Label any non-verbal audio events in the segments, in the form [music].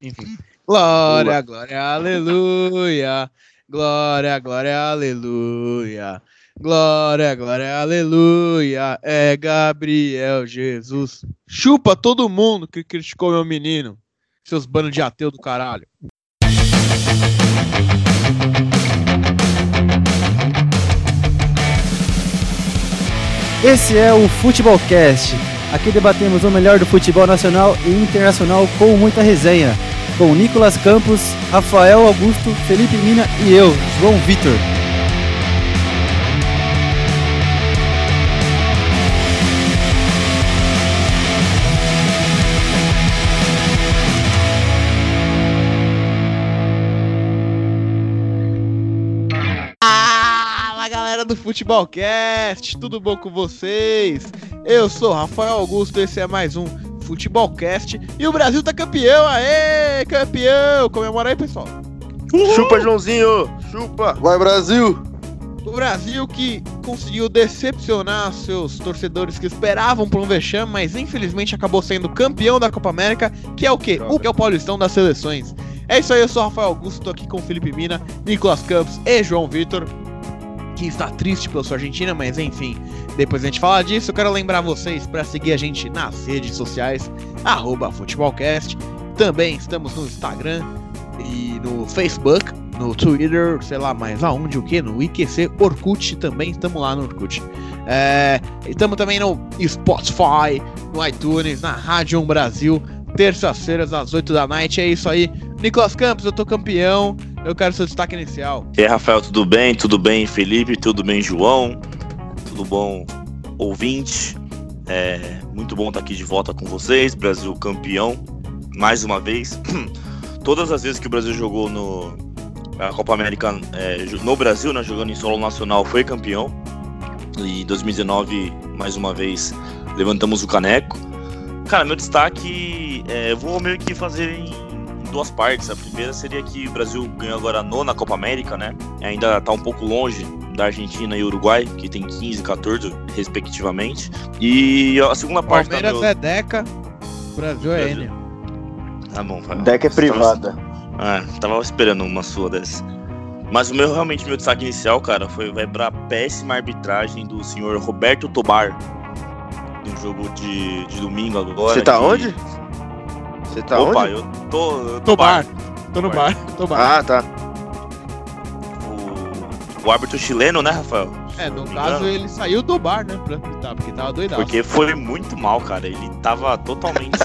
Enfim. Glória, glória, aleluia. Glória, glória, aleluia. Glória, glória, aleluia. É Gabriel Jesus. Chupa todo mundo que criticou meu menino. Seus banos de ateu do caralho. Esse é o Futebolcast. Aqui debatemos o melhor do futebol nacional e internacional com muita resenha. Com Nicolas Campos, Rafael Augusto, Felipe Mina e eu, João Vitor. Galera do Futebolcast, tudo bom com vocês? Eu sou Rafael Augusto, esse é mais um Futebolcast e o Brasil tá campeão, aê, campeão! Comemora aí, pessoal. Chupa, Joãozinho! Chupa! Vai, Brasil! O Brasil que conseguiu decepcionar seus torcedores que esperavam por um vexame, mas infelizmente acabou sendo campeão da Copa América, que é o quê? O que é o Paulistão das Seleções. É isso aí, eu sou o Rafael Augusto, tô aqui com Felipe Mina, Nicolas Campos e João Vitor, que está triste pela sua Argentina, mas enfim, depois a gente fala disso. Eu quero lembrar vocês para seguir a gente nas redes sociais, Futebolcast. Também estamos no Instagram e no Facebook, no Twitter, sei lá mais aonde, o que? No IQC, Orkut também, estamos lá no Orkut. É, estamos também no Spotify, no iTunes, na Rádio 1 Brasil, terças-feiras às 8 da noite. É isso aí. Nicolas Campos, eu tô campeão. Eu quero seu destaque inicial. E aí, Rafael, tudo bem? Tudo bem, Felipe? Tudo bem, João? Tudo bom, ouvinte? É muito bom estar aqui de volta com vocês. Brasil campeão, mais uma vez. [clears throat] Todas as vezes que o Brasil jogou no, na Copa América é, no Brasil, né, jogando em solo nacional, foi campeão. E em 2019, mais uma vez, levantamos o caneco. Cara, meu destaque, é, eu vou meio que fazer em duas partes. A primeira seria que o Brasil ganhou agora a nona Copa América, né? Ainda está um pouco longe da Argentina e Uruguai, que tem 15 e 14, respectivamente. E a segunda parte. Palmeiras meu... é Deca, Brasil é N. Tá bom, Fábio. Deca é privada. Ah, tava esperando uma sua dessa. Mas o meu realmente meu destaque inicial, cara, foi vai pra péssima arbitragem do senhor Roberto Tobar. No jogo de, de domingo agora. Você tá que... onde? Você tá Opa, onde? eu tô. Eu tô, Tô bar. Tô no bar. Tô bar. Ah, tá. O, o árbitro chileno, né, Rafael? É, no caso ele saiu do bar, né? Pra apitar, porque tava doidado. Porque foi muito mal, cara. Ele tava totalmente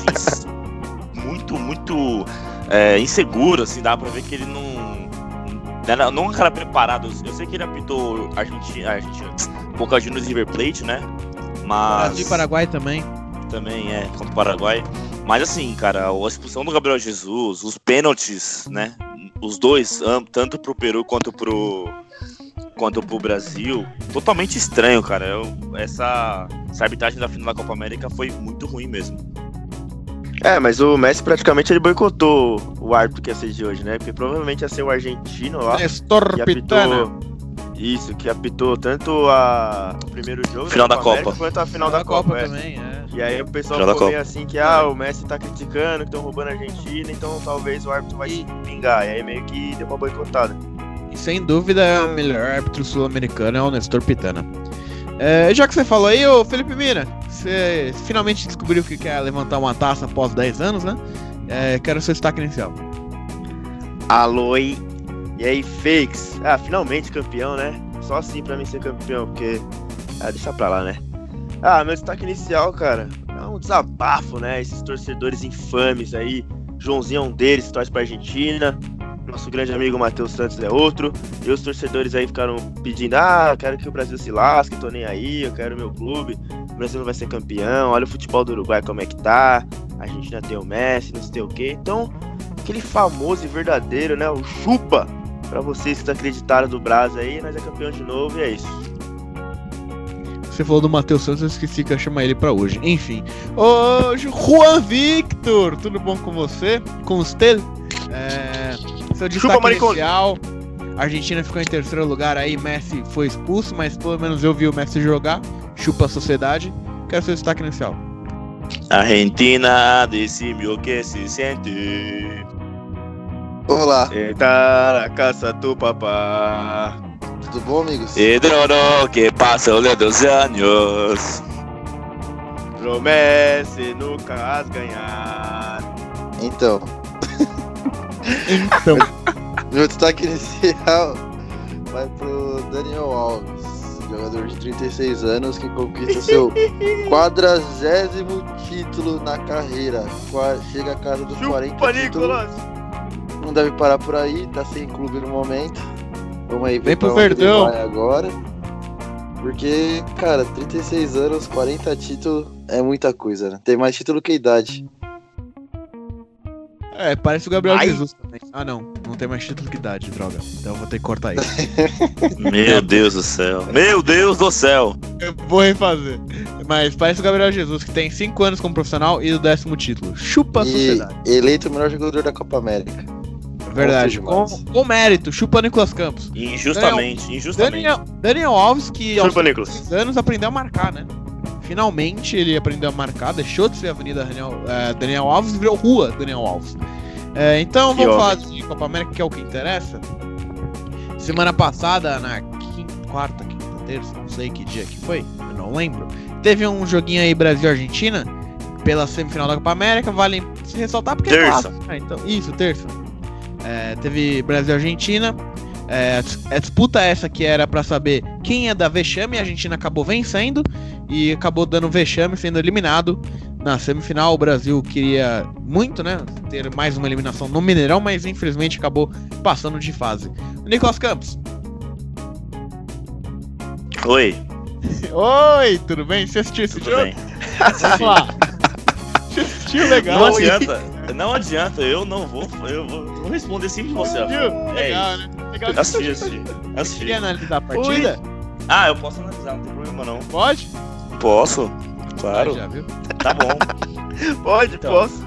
[laughs] muito, muito é, inseguro, assim, dá pra ver que ele não. Era, não era preparado. Eu sei que ele apitou Argentina, Argentina Boca Juniors e River Plate, né? Mas. Brasil e Paraguai também. também é contra o Paraguai. Mas assim, cara, a expulsão do Gabriel Jesus, os pênaltis, né? Os dois, tanto pro Peru quanto pro quanto pro Brasil, totalmente estranho, cara. Eu- essa, essa arbitragem da final da Copa América foi muito ruim mesmo. É, mas o Messi praticamente ele boicotou o árbitro que ia ser de hoje, né? Porque provavelmente ia ser o argentino lá. Nestor Pitana. apitou. Isso, que apitou tanto a, o primeiro jogo Final da América Copa. quanto a final da, Copa. é. também, é. E aí o pessoal Final da ficou meio Copa. assim que ah, o Messi tá criticando, que estão roubando a Argentina, então talvez o árbitro vai se pingar. E aí meio que deu uma boicotada. E sem dúvida é o melhor árbitro sul-americano é o Nestor Pitana. É, já que você falou aí, ô Felipe Mira, você finalmente descobriu que quer levantar uma taça após 10 anos, né? É, quero seu destaque inicial. Alô, e aí, fakes? Ah, finalmente campeão, né? Só assim pra mim ser campeão, porque. Ah, deixa pra lá, né? Ah, meu destaque inicial, cara, é um desabafo, né? Esses torcedores infames aí. Joãozinho é um deles, torce pra Argentina. Nosso grande amigo Matheus Santos é outro. E os torcedores aí ficaram pedindo: ah, quero que o Brasil se lasque, tô nem aí, eu quero meu clube. O Brasil não vai ser campeão. Olha o futebol do Uruguai como é que tá. A Argentina tem o Messi, não sei o quê. Então, aquele famoso e verdadeiro, né? O chupa Pra vocês que desacreditaram do Brasil aí, nós é campeão de novo e é isso. Você falou do Matheus Santos, eu esqueci que ia chamar ele pra hoje. Enfim. Ô, Juan Victor, tudo bom com você? Com você? É, seu destaque maricone. inicial. A Argentina ficou em terceiro lugar aí, Messi foi expulso, mas pelo menos eu vi o Messi jogar. Chupa a sociedade. Quero seu destaque inicial. Argentina, decime o que se sente. Olá, Eita, na casa do papá. tudo bom, amigos? Pedro, que passam dos anos. Promesse nunca as ganhar. Então, Então, [laughs] meu destaque inicial vai pro Daniel Alves, jogador de 36 anos que conquista seu [laughs] quadragésimo título na carreira. Qua- Chega a casa dos 40 Chupa, títulos. Nicolas. Não deve parar por aí, tá sem clube no momento. Vamos aí ver Vem pro Verdão. vai agora. Porque, cara, 36 anos, 40 títulos é muita coisa, né? Tem mais título que idade. é, parece o Gabriel Ai. Jesus também. Ah, não. Não tem mais título que idade, droga. Então eu vou ter que cortar isso. [laughs] Meu Deus do céu. Meu Deus do céu. eu vou refazer. Mas parece o Gabriel Jesus, que tem 5 anos como profissional e o décimo título. Chupa a e sociedade. eleito o melhor jogador da Copa América. Verdade. Com, com mérito. Chupa Nicolas Campos. Injustamente, injustamente. Daniel, Daniel Alves, que aos Chupa, Nicolas. 6 anos aprendeu a marcar, né? Finalmente ele aprendeu a marcar, deixou de ser Avenida Daniel, eh, Daniel Alves e virou Rua Daniel Alves. Eh, então Que vamos homem. falar de Copa América, que é o que interessa. Semana passada, na quinta, quarta, quinta, terça, não sei que dia que foi, eu não lembro. Teve um joguinho aí Brasil-Argentina pela semifinal da Copa América, vale se ressaltar porque é Terça. clássico, né? então, isso, terça. É, teve Brasil-Argentina. É, a disputa essa que era pra saber quem é da vexame, a Argentina acabou vencendo e acabou dando vexame, sendo eliminado. Na semifinal, o Brasil queria muito, né? Ter mais uma eliminação no Mineirão, mas infelizmente acabou passando de fase. Nicolas Campos. Oi, [laughs] Oi, tudo bem? Você assistiu esse tudo jogo? bem? [laughs] Vamos lá. Você assistiu legal? Não adianta, não adianta, eu não vou, eu vou, responder sempre você. É Legal, isso. né? Legal. Assisti, assisti, queria analisar a partida? Ah, eu posso analisar, não tem problema não. Pode? Posso, claro, Já, viu? tá bom. [laughs] Pode, Então. posso.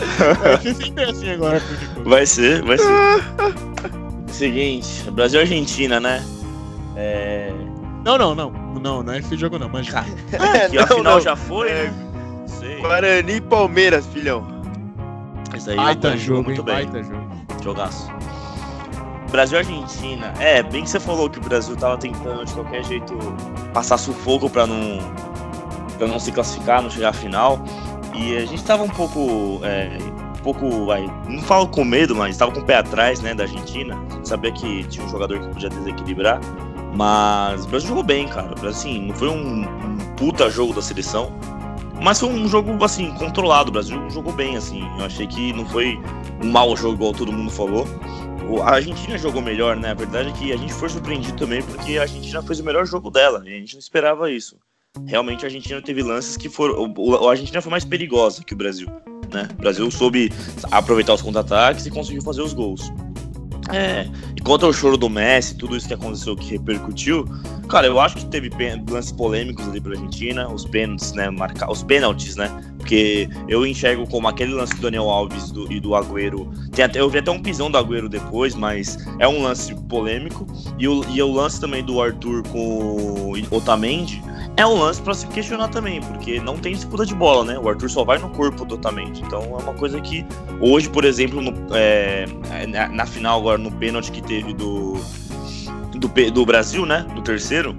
[laughs] Vai ser sempre assim agora. Vai ser, vai ser. [laughs] Seguinte, Brasil e Argentina, né? É. Não, não, não. Não, não é esse jogo não, mas já. Que a Não, final não. já foi, É. né? Sei. Guarani e Palmeiras, filhão. Isso aí Baita jogo, hein? muito bem. Baita jogo. Jogaço. Brasil e Argentina. É, bem que você falou que o Brasil tava tentando de qualquer jeito passar sufoco pra não, pra não se classificar, não chegar à final. E a gente tava um pouco. É, um pouco. Não falo com medo, mas tava com o pé atrás, né, da Argentina. A gente sabia que tinha um jogador que podia desequilibrar. Mas o Brasil jogou bem, cara. Assim, não foi um, um puta jogo da seleção. Mas foi um jogo, assim, controlado. O Brasil jogou bem, assim. Eu achei que não foi um mau jogo, igual todo mundo falou. A Argentina jogou melhor, né? A verdade é que a gente foi surpreendido também porque a Argentina fez o melhor jogo dela. A gente não esperava isso. Realmente a Argentina teve lances que foram. A Argentina foi mais perigosa que o Brasil. Né? O Brasil soube aproveitar os contra-ataques e conseguiu fazer os gols. É, e quanto ao choro do Messi, tudo isso que aconteceu que repercutiu, cara, eu acho que teve lances polêmicos ali pra Argentina, os pênaltis, né, marcar, os pênaltis, né, porque eu enxergo como aquele lance do Daniel Alves do- e do Agüero, tem até, eu vi até um pisão do Agüero depois, mas é um lance polêmico, e o, e o lance também do Arthur com o Otamendi é um lance pra se questionar também, porque não tem disputa de bola, né, o Arthur só vai no corpo do Otamendi, então é uma coisa que hoje, por exemplo, no, é, na, na final agora, no pênalti que teve do, do, do Brasil, né? Do terceiro.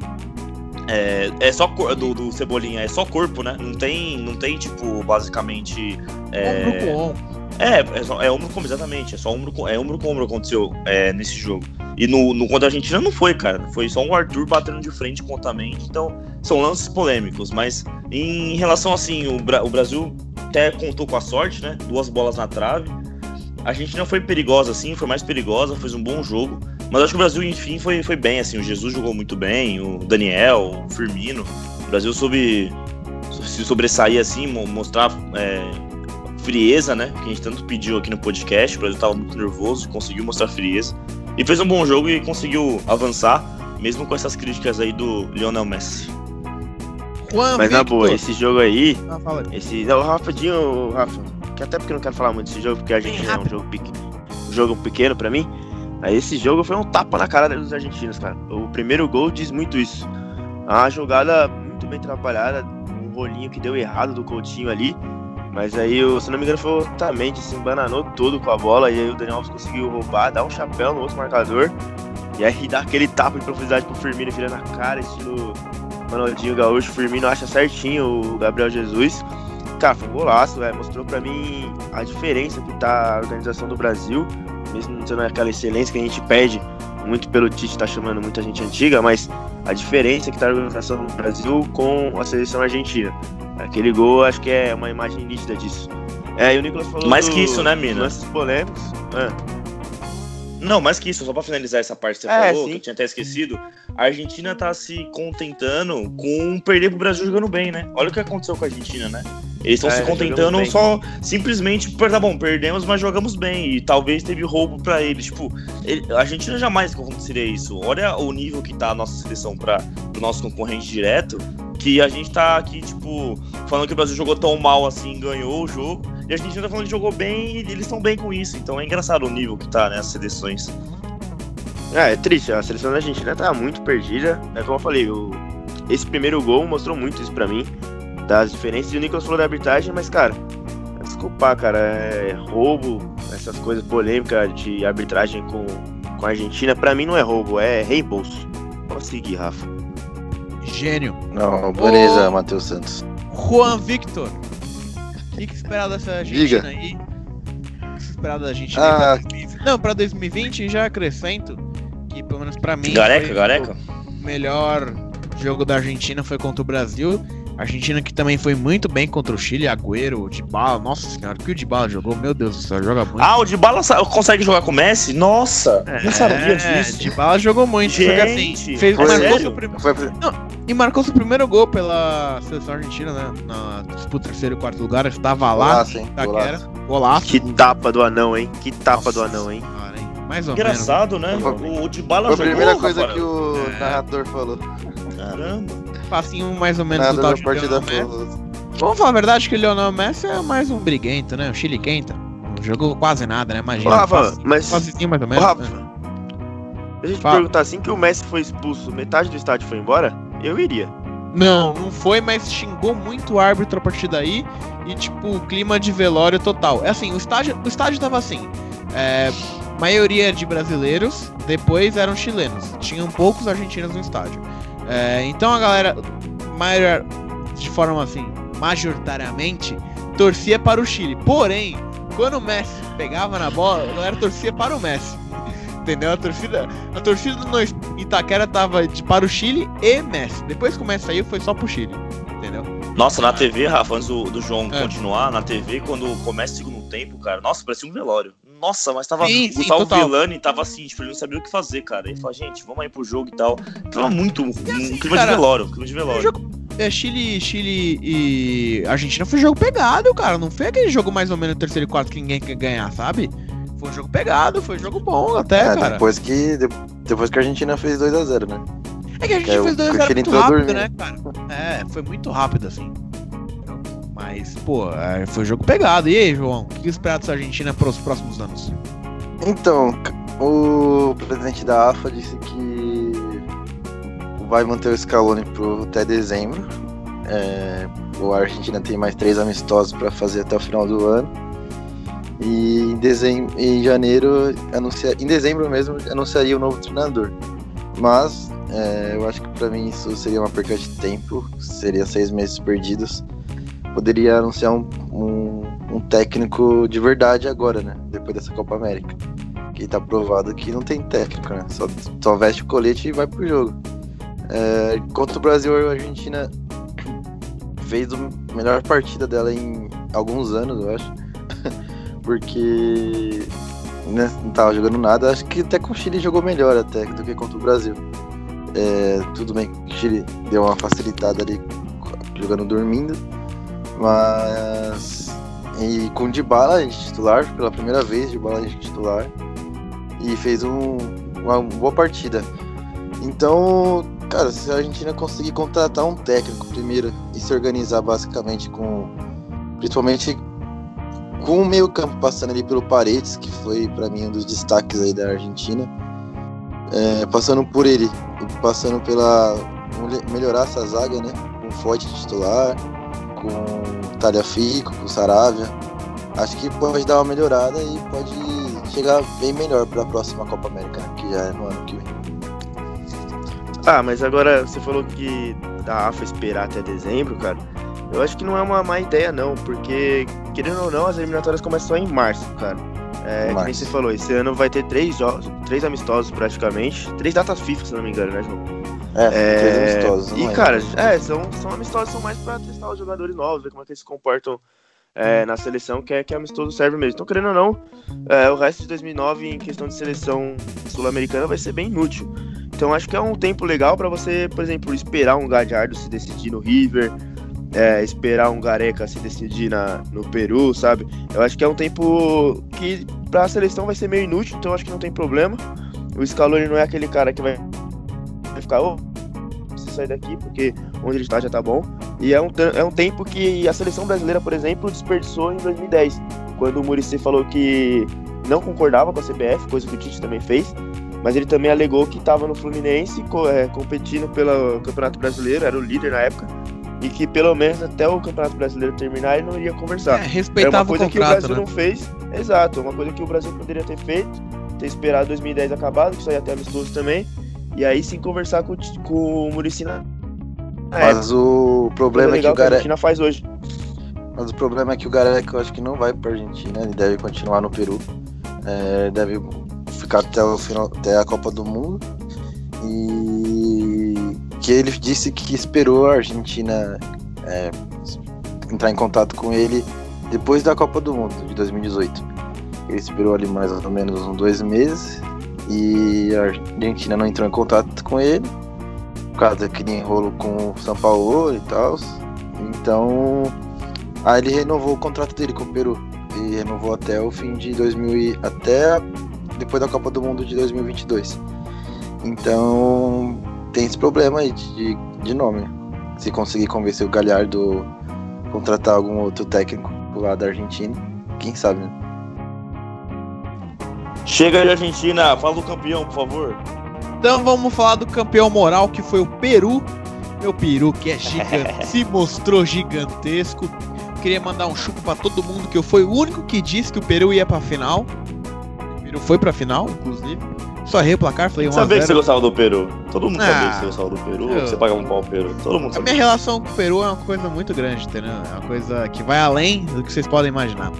É, é só do, do Cebolinha, é só corpo, né? Não tem, não tem tipo, basicamente. É, com ombro. É, é, é ombro com exatamente. É só ombro com, é ombro com ombro aconteceu é, nesse jogo. E no, no contra a Argentina não foi, cara. Foi só um Arthur batendo de frente com. Então, são lances polêmicos. Mas em relação assim, o, Bra- o Brasil até contou com a sorte, né? Duas bolas na trave. A Argentina foi perigosa, assim, foi mais perigosa, fez um bom jogo. Mas acho que o Brasil, enfim, foi, foi bem, assim. O Jesus jogou muito bem, o Daniel, o Firmino. O Brasil soube se sobressair, assim, mo- mostrar é, frieza, né? Que a gente tanto pediu aqui no podcast. O Brasil tava muito nervoso, conseguiu mostrar frieza. E fez um bom jogo e conseguiu avançar, mesmo com essas críticas aí do Lionel Messi. Juan Mas na Victor. boa, esse jogo aí, Ah, fala esse. Não, rapidinho, Rafa. Que até porque eu não quero falar muito desse jogo, porque a Argentina é um jogo, pequ... um jogo pequeno pra mim. Aí esse jogo foi um tapa na cara dos argentinos, cara. O primeiro gol diz muito isso. A jogada muito bem trabalhada, um rolinho que deu errado do Coutinho ali. Mas aí, se não me engano, foi o Otamendi, se embananou todo com a bola. E aí o Daniel Alves conseguiu roubar, dar um chapéu no outro marcador. E aí dá aquele tapa de profundidade pro Firmino virando a cara, estilo Ronaldinho Gaúcho. O Firmino acha certinho o Gabriel Jesus. Cara, foi um golaço, véio. mostrou pra mim a diferença que tá a organização do Brasil. Mesmo não sendo aquela excelência que a gente pede muito pelo Tite, tá chamando muita gente antiga, mas a diferença que tá a organização do Brasil com a seleção argentina. Aquele gol, acho que é uma imagem nítida disso. É, e o Nicolas falou. Mais do, que isso, né, Mina? Lances polêmicos. Ah. Não, mais que isso, só pra finalizar essa parte que você é, falou, sim. que eu tinha até esquecido, a Argentina tá se contentando com perder pro Brasil jogando bem, né? Olha o que aconteceu com a Argentina, né? Eles estão é, se contentando só simplesmente por, tá bom, perdemos, mas jogamos bem. E talvez teve roubo para eles. Tipo, ele, a Argentina jamais aconteceria isso. Olha o nível que tá a nossa seleção para o nosso concorrente direto. Que a gente tá aqui, tipo, falando que o Brasil jogou tão mal assim, ganhou o jogo. E a Argentina tá falando que jogou bem e eles estão bem com isso. Então é engraçado o nível que tá, né, as seleções. É, é triste, a seleção da Argentina tá muito perdida. É como eu falei, o, esse primeiro gol mostrou muito isso para mim das diferenças. E o Nicolas falou da arbitragem, mas, cara, desculpar, cara, é roubo, essas coisas polêmicas de arbitragem com, com a Argentina, pra mim não é roubo, é reembolso. Pode seguir, Rafa. Gênio. Não, beleza, Ô... Matheus Santos. Juan Victor. O que, que esperar dessa Argentina Diga. aí? O que esperar da Argentina ah. pra 2020? Não, pra 2020 já acrescento que, pelo menos pra mim. Gareca, Gareca? O melhor jogo da Argentina foi contra o Brasil. Argentina que também foi muito bem contra o Chile, Agüero, de bala, nossa senhora, que o de bala jogou, meu Deus do céu, joga muito. Ah, o de bala consegue jogar com o Messi? Nossa, é, não sabia disso. De bala jogou muito, Gente, assim, fez, foi marcou prim... foi... Não, e marcou seu primeiro gol pela seleção argentina, né? Na disputa terceiro e quarto lugar, estava lá, golaço, hein? Golaço. golaço. Que tapa do anão, hein? Que tapa nossa, do anão, hein? Cara, hein? Mais ou Engraçado, menos. né? O, o de bala Foi a primeira coisa Rafael. que o é. narrador falou. Caramba passinho mais ou menos Nada do tal de partida Vamos falar a verdade que o Lionel Messi é mais um briguento, né? Um chile quenta. Não jogou quase nada, né? Imagina. Rafa, mas... Quase mais ou menos. Rafa, né? Deixa eu te Fala. perguntar, assim que o Messi foi expulso, metade do estádio foi embora? Eu iria. Não, não foi, mas xingou muito o árbitro a partir daí. E, tipo, clima de velório total. É assim, o estádio, o estádio tava assim. É, maioria de brasileiros, depois eram chilenos. Tinham poucos argentinos no estádio. É, então a galera, maior, de forma assim, majoritariamente, torcia para o Chile. Porém, quando o Messi pegava na bola, a galera torcia para o Messi. Entendeu? A torcida, a torcida do Itaquera tava de, para o Chile e Messi. Depois que o Messi saiu, foi só pro Chile. Entendeu? Nossa, na TV, Rafa, antes do, do João é. continuar, na TV, quando começa o segundo tempo, cara, nossa, parecia um velório. Nossa, mas tava. Sim, o Gustavo sim, Villani tava assim, tipo, ele não sabia o que fazer, cara. Ele falou, gente, vamos aí pro jogo e tal. Tava muito. Um, assim, clima cara, de velório, um clima de velório. Jogo, é, Chile, Chile e Argentina foi jogo pegado, cara. Não foi aquele jogo mais ou menos terceiro e quarto que ninguém quer ganhar, sabe? Foi um jogo pegado, foi um jogo bom até, é, cara. Depois que, depois que a Argentina fez 2x0, né? É que a gente é, fez 2x0 muito rápido, dormindo. né, cara? É, foi muito rápido, assim. Mas, pô, é, foi um jogo pegado. E aí, João, o que espera dessa Argentina para os próximos anos? Então, o presidente da AFA disse que vai manter o Scaloni pro até dezembro. É, a Argentina tem mais três amistosos para fazer até o final do ano. E em, dezembro, em janeiro, anuncia, em dezembro mesmo, anunciaria o novo treinador. Mas é, eu acho que para mim isso seria uma perca de tempo, seria seis meses perdidos. Poderia anunciar um, um um técnico de verdade agora, né? Depois dessa Copa América. Que tá provado que não tem técnico, né? Só, só veste o colete e vai pro jogo. É, contra o Brasil, a Argentina fez a melhor partida dela em alguns anos, eu acho. [laughs] Porque né, não tava jogando nada. Acho que até com o Chile jogou melhor até do que contra o Brasil. É, tudo bem que o Chile deu uma facilitada ali jogando dormindo. Mas e com o Dybala de titular, pela primeira vez, Dybala de titular. E fez um, uma boa partida. Então, cara, se a Argentina conseguir contratar um técnico primeiro e se organizar basicamente com. Principalmente com o meio campo passando ali pelo Paredes, que foi para mim um dos destaques aí da Argentina. É, passando por ele passando pela. melhorar essa zaga, né? Com um forte titular com o Talhafico, com o Saravia. Acho que pode dar uma melhorada e pode chegar bem melhor para a próxima Copa América, que já é no ano que vem. Ah, mas agora você falou que da AFA esperar até dezembro, cara. Eu acho que não é uma má ideia, não, porque, querendo ou não, as eliminatórias começam em março, cara. É, que nem você falou, esse ano vai ter três jogos, três amistosos praticamente, três datas FIFA, se não me engano, né, João? É, É, três amistosos. E, não cara, é, são, são amistosos, são mais pra testar os jogadores novos, ver como é que eles se comportam é, na seleção, que é que amistoso serve mesmo. Então, querendo ou não, é, o resto de 2009 em questão de seleção sul-americana vai ser bem inútil. Então, acho que é um tempo legal pra você, por exemplo, esperar um Gadiardo se decidir no River, é, esperar um Gareca se decidir na, no Peru, sabe? Eu acho que é um tempo que pra seleção vai ser meio inútil, então acho que não tem problema. O Scaloni não é aquele cara que vai, vai ficar, ô, preciso sair daqui porque onde ele está já tá bom. E é um, é um tempo que a seleção brasileira, por exemplo, desperdiçou em 2010, quando o Muricy falou que não concordava com a CBF, coisa que o Tite também fez, mas ele também alegou que estava no Fluminense é, competindo pelo Campeonato Brasileiro, era o líder na época, e que pelo menos até o Campeonato Brasileiro terminar ele não iria É, conversar. É uma respeitava o coisa que o contrato, Brasil né? não fez. Exato, é uma coisa que o Brasil poderia ter feito, ter esperado 2010 acabado, que isso aí até amistoso também, e aí sim conversar com, com o Muricy na na época. Mas o Coisa problema é que o que a. Argentina faz hoje. Mas o problema é que o Gareca eu acho que não vai pra Argentina, ele deve continuar no Peru. É, deve ficar até, o final, até a Copa do Mundo. E que ele disse que esperou a Argentina é, entrar em contato com ele depois da Copa do Mundo de 2018. Ele esperou ali mais ou menos uns dois meses e a Argentina não entrou em contato com ele por causa daquele enrolo com o São Paulo e tal. Então Aí ele renovou o contrato dele com o Peru. E renovou até o fim de 2000 e, até depois da Copa do Mundo de 2022. Então tem esse problema aí de, de nome. Se conseguir convencer o Galhardo a contratar algum outro técnico lá da Argentina, quem sabe, né? Chega de Argentina, fala do campeão, por favor. Então vamos falar do campeão moral que foi o Peru. Meu peru que é gigante, [laughs] se mostrou gigantesco. Queria mandar um chupo pra todo mundo que eu fui o único que disse que o Peru ia pra final. O Peru foi pra final, inclusive. Só errei o placar, falei 1 a Sabia que você 0. gostava do Peru. Todo mundo sabia Ah, que você gostava do Peru. eu- Você pagava um pau ao Peru. Todo mundo A sabia. minha relação com o Peru é uma coisa muito grande, entendeu? É uma coisa que vai além do que vocês podem imaginar.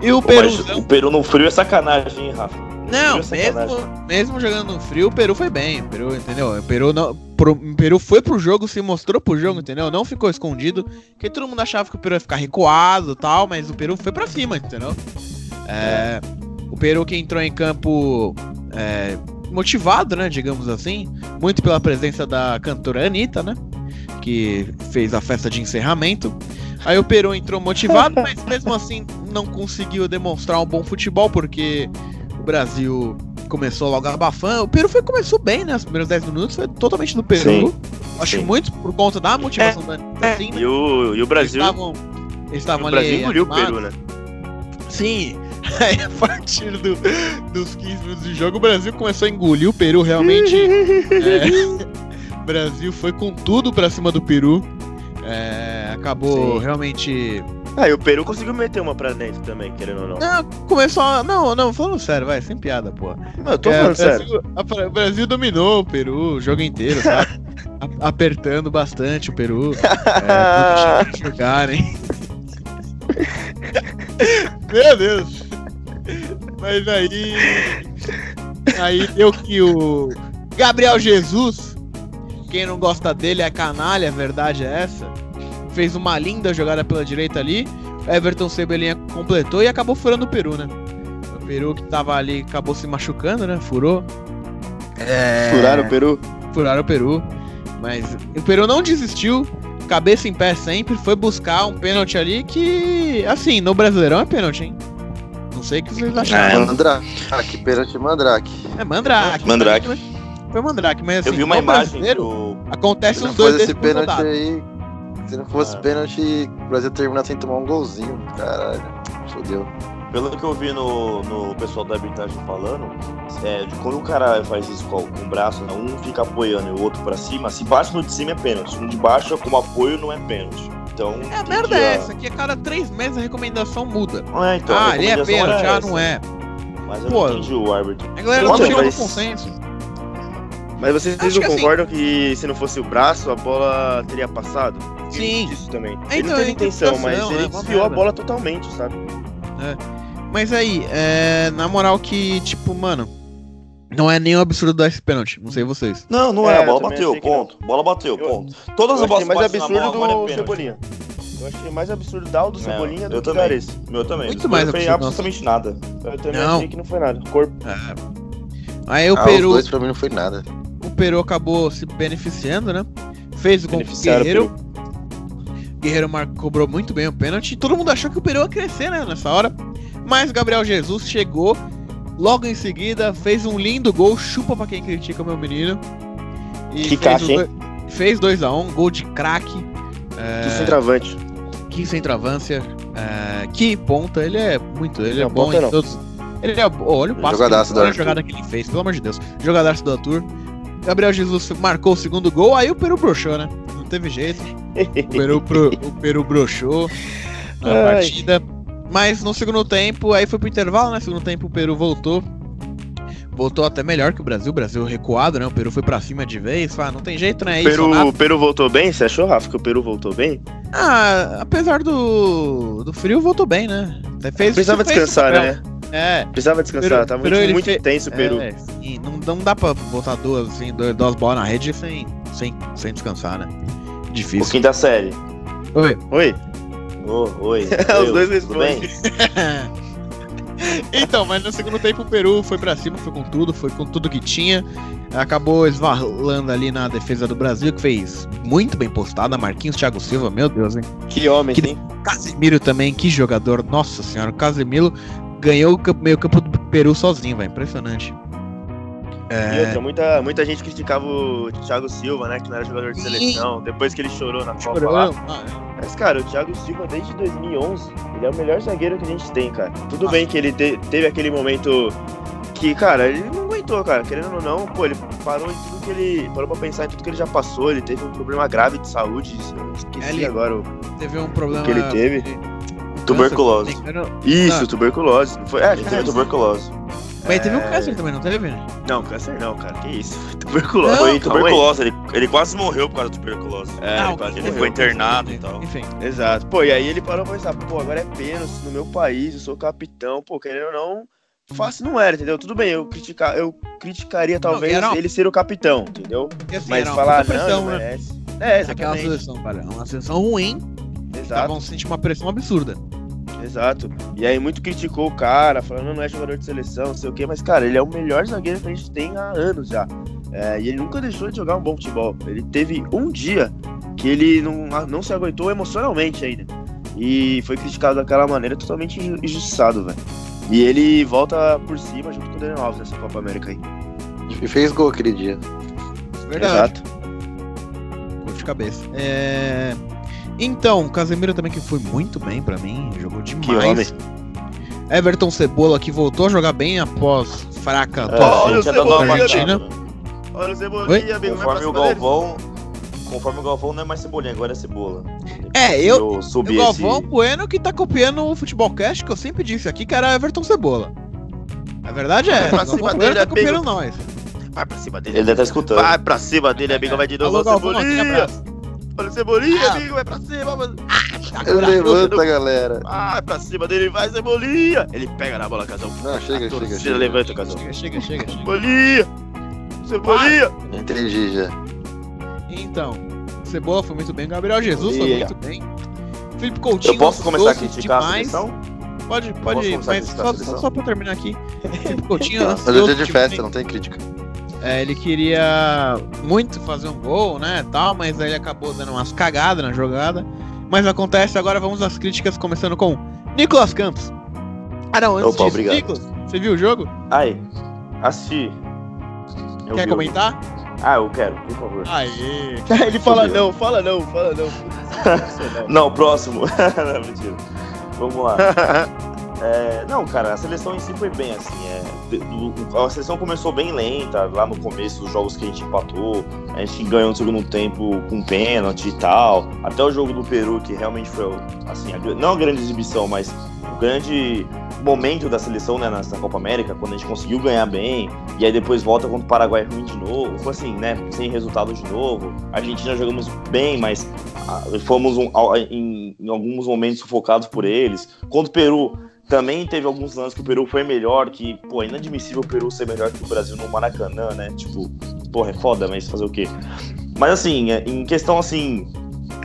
E o Pô, Peru. o Peru no frio é sacanagem, hein, Rafa? No Não, é mesmo, mesmo jogando no frio, o Peru foi bem. O Peru, entendeu? O Peru, não, pro- o Peru foi pro jogo, se mostrou pro jogo, entendeu? Não ficou escondido. Porque todo mundo achava que o Peru ia ficar recuado e tal, mas o Peru foi pra cima, entendeu? É, o Peru que entrou em campo é, motivado, né? Digamos assim. Muito pela presença da cantora Anitta, né? Que fez a festa de encerramento. Aí o Peru entrou motivado, [laughs] mas mesmo assim não conseguiu demonstrar um bom futebol, porque o Brasil começou logo abafando. O Peru foi, começou bem, né? Os primeiros 10 minutos foi totalmente do Peru. Sim, Acho sim. muito por conta da motivação da Anitta, assim, né? E o, e o Brasil. Eles estavam, eles O estavam Brasil ali. engoliu o. Peru, né? Sim. [laughs] Aí a partir do- dos 15 minutos de jogo, o Brasil começou a engolir o Peru realmente. é, o [laughs] Brasil foi com tudo pra cima do Peru. É, acabou Sim. realmente. Ah, e o Peru conseguiu meter uma pra dentro também, querendo ou não. Não, começou. a- Não, não, falando sério, vai, sem piada, pô. Não, eu tô É, falando o sério. Brasil, a- o Brasil dominou o Peru o jogo inteiro, sabe? [laughs] A- apertando bastante o Peru. É, jogarem. Meu Deus! Mas aí. Aí deu que o Gabriel Jesus, quem não gosta dele é canalha, a verdade é essa. Fez uma linda jogada pela direita ali. Everton Cebolinha completou e acabou furando o Peru, né? O Peru que tava ali acabou se machucando, né? Furou. É... Furaram o Peru. Furaram o Peru. Mas o Peru não desistiu. Cabeça em pé sempre. Foi buscar um pênalti ali que, assim, no Brasileirão é pênalti, hein? Não sei o que vocês É, acharam. Mandrake, pênalti Mandrake. É Mandrake. Mandrake. Foi Mandrake, mas assim, Eu vi uma imagem do. Acontece uns dois esse pênalti aí. Se não fosse Ah. pênalti, o Brasil termina sem tomar um golzinho. Caralho, fodeu. Pelo que eu vi no, no pessoal da arbitragem falando, é, de quando o cara faz isso com, com o braço, né, um fica apoiando e o outro pra cima, se bate no de cima é pênalti, no de baixo como apoio não é pênalti. Então, É, a merda que, é ó, essa, que a cada três meses a recomendação muda. É, então, ah, ele é pênalti, era ah, essa. não é. Mas eu Pô, não entendi o árbitro. A galera Então, não chega no mas- consenso. Mas vocês Acho não que assim- concordam que se não fosse o braço, a bola teria passado? Sim. Isso também. É, ele então, não teve é intenção, mas ele é desviou a bola totalmente, sabe? Mas aí, é, na moral que, tipo, mano, não é nem um absurdo dar esse pênalti. Não sei vocês. Não, não É, é, a bola bateu, não. ponto. Bola bateu, Eu- ponto. Todas Eu as bolas mais absurdo bola, é do. Cebolinha. Eu achei mais absurdo dar o do É, Cebolinha do eu que esse. Meu também. Muito Não mais foi absurdo, absolutamente nada. Eu também Não. achei que não foi nada. Corpo. Aí o ah, Peru, os dois pra mim não foi nada. o Peru acabou se beneficiando, né? Fez o gol o Guerreiro. Guerreiro mar- cobrou muito bem o pênalti. Todo mundo achou que o Peru ia crescer, né? Nessa hora. Mas Gabriel Jesus chegou. Logo em seguida, fez um lindo gol. Chupa pra quem critica o meu menino. E Que fez caixa, hein? dois- Fez 2x1, gol de craque. Que É, centroavante. que centroavância. É, que ponta. Ele é muito. Ele é bom em não. todos. Ele é. olha o passo. que Jogadaço ele- olha a jogada que ele fez, pelo amor de Deus. Jogadaço do Arthur. Gabriel Jesus marcou o segundo gol, aí o Peru broxou, né? Não teve jeito. O Peru, pro, o Peru broxou na Ai. partida. Mas no segundo tempo, aí foi pro intervalo, né? Segundo tempo o Peru voltou. Voltou até melhor que o Brasil. O Brasil recuado, né? O Peru foi pra cima de vez. Ah, não tem jeito, né? É O isso, Peru, nada. o Peru voltou bem? Você achou, Rafa, que o Peru voltou bem? Ah, apesar do, do frio, voltou bem, né? Fez, Precisava fez descansar, né? É. Precisava descansar. Peru- Tava Peru, muito, muito fe- tenso o Peru. É, e não, não dá pra botar duas, assim, duas, duas bolas na rede sem, sem, sem descansar, né? O Difícil. quinta série. Oi. Oi? Oi. [laughs] Os dois respondem. [laughs] então, mas no segundo tempo o Peru foi pra cima, foi com tudo, foi com tudo que tinha. Acabou esvalando ali na defesa do Brasil, que fez muito bem postada. Marquinhos Thiago Silva, meu Deus, hein? Que homem, Que- hein? Casemiro também, que jogador. Nossa senhora, o Casemiro ganhou o meio campo do Peru sozinho, velho. Impressionante. E É, outra, muita, muita gente criticava o Thiago Silva, né? Que não era jogador de seleção. Depois que ele chorou na Copa chorou. lá. Mas, cara, o Thiago Silva, desde 2011, ele é o melhor zagueiro que a gente tem, cara. Tudo Ah. bem que ele te- teve aquele momento que, cara, ele não aguentou, cara. Querendo ou não, pô, ele parou em tudo que ele. Parou pra pensar em tudo que ele já passou. Ele teve um problema grave de saúde. Esqueci Ele- agora. o- teve um problema. que ele teve? de- Tuberculose. Isso, Ah. tuberculose. Foi? É, Ele teve tuberculose. Mas teve um É. câncer também, não teve? Não, câncer não, cara. Que isso? [laughs] Tuberculose. Não, Foi tuberculose. Ele, ele quase morreu por causa da tuberculose. É, Ah, ele o quase ele morreu. foi internado e tal. Enfim. Exato. Pô, e aí ele parou pra pensar, pô, agora é pênalti no meu país, eu sou capitão, pô, querendo ou não, fácil não era, entendeu? Tudo bem, eu, criticar, eu criticaria talvez era uma- ele ser o capitão, entendeu? Assim, Mas falar, não, pressão, ele né? merece. É, Aquela exatamente. seleção, cara. Uma seleção ruim, Exato, estavam sentindo uma pressão absurda. Exato. E aí muito criticou o cara, falando, não é jogador de seleção, não sei o quê, mas, cara, ele é o melhor zagueiro que a gente tem há anos já. É, e ele nunca deixou de jogar um bom futebol. Ele teve um dia que ele não, não se aguentou emocionalmente ainda. E foi criticado daquela maneira totalmente inju- injustiçado, velho. E ele volta por cima junto com o Daniel Alves nessa Copa América aí. E fez gol aquele dia. Verdade. Exato. Gol de cabeça. É... Então, Casemiro também que foi muito bem pra mim, jogou Que demais. Everton Cebola que voltou a jogar bem após fraca É, atuação Cebolinha, Argentina. Olha o Cebolinha, amigo. vai Conforme o. Galvão. Conforme o Galvão não é mais cebolinha, agora é cebola. É, eu, Eu o Galvão esse. Bueno que tá copiando o Futebolcast, que eu sempre disse aqui que era Everton Cebola. A verdade é, Vai pra o Galvão cima Bueno dele, tá copiando amigo. nós. Vai pra cima dele. Ele deve estar escutando. Vai pra cima dele, amigo. Vai de novo. Alô, Galvão, Cebolinha. O Cebolinha, Ah. amigo. Vai pra cima. mano. Levanta, galera. Vai pra cima dele. Vai, Cebolinha. Ele pega na bola, Casão. Não, chega, A torcida chega, chega. levanta, Casão. Chega, chega, chega. Cebolinha. Cebolinha. Entendi já. Então, Cebola foi muito bem, Gabriel Jesus foi muito bem. Felipe Coutinho Eu posso começar a criticar a demais. seleção? Pode, pode, a mas a só, só, só pra terminar aqui. [laughs] Felipe Coutinho, Mas ansioso é dia de demais. festa, não tem crítica. É, ele queria muito fazer um gol, né, tal, mas aí ele acabou dando umas cagadas na jogada. Mas acontece, agora vamos às críticas, começando com Nicolas Campos. Ah não, antes Opa, disso, obrigado. Nicolas, você viu o jogo? Ai, assisti. Eu Quer vi. comentar? Ah, eu quero, por favor. [laughs] Aê! [laughs] Ele fala não, fala não, fala não. [laughs] Não, próximo. não, mentira. Vamos lá. É, não, cara, a seleção em si foi bem assim. É, a seleção começou bem lenta lá no começo, os jogos que a gente empatou. A gente ganhou no segundo tempo com pênalti e tal. Até o jogo do Peru, que realmente foi assim, a não a grande exibição, mas o grande momento da seleção né, nessa Copa América, quando a gente conseguiu ganhar bem, e aí depois volta contra o Paraguai ruim de novo. Foi assim, né? Sem resultado de novo. A Argentina jogamos bem, mas ah, fomos um- em, em alguns momentos sufocados por eles. Contra o Peru, também teve alguns lances que o Peru foi melhor, que, pô, é inadmissível o Peru ser melhor que o Brasil no Maracanã, né? Tipo, porra, é foda, mas fazer o quê? Mas assim, é, em questão assim,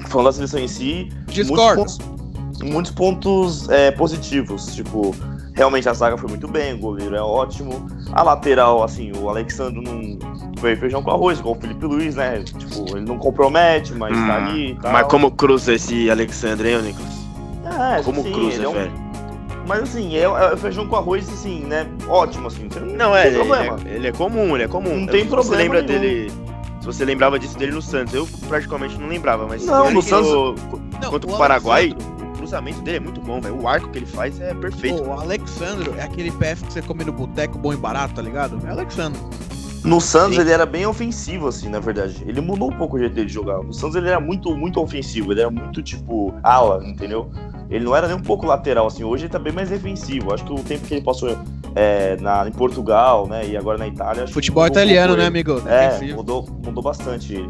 falando da seleção em si, Discordo. muitos pontos, muitos pontos, é, positivos. Tipo, realmente a zaga foi muito bem, o goleiro é ótimo. A lateral, assim, o Alexandre não foi feijão com arroz, igual o Felipe Luiz, né? Tipo, ele não compromete, mas Hum, tá ali tal. Mas como cruza esse Alexandre, hein, ô Nicolas? É, Como sim, cruza, é um- velho? Mas assim, é, é feijão com arroz, assim, né? Ótimo, assim. você Não, é, tem ele, problema. é, ele é comum, ele é comum. Não tem se problema Você lembra nenhum. dele. Se você lembrava disso dele no Santos, eu praticamente não lembrava, mas Não, no Santos- Não, contra o, o Paraguai, o cruzamento dele é muito bom, velho. O arco que ele faz é perfeito. Pô, o Alexandro é aquele PF que você come no boteco bom e barato, tá ligado? É Alexandro. No Santos Sim. ele era bem ofensivo, assim, na verdade. Ele mudou um pouco o jeito dele de jogar. No Santos ele era muito, muito ofensivo, ele era muito, tipo, ala, entendeu? Ele não era nem um pouco lateral, assim. Hoje ele tá bem mais defensivo. Acho que o tempo que ele passou é, na, em Portugal, né, e agora na Itália... Futebol italiano, né, amigo? É, Defensivo. mudou, mudou bastante ele.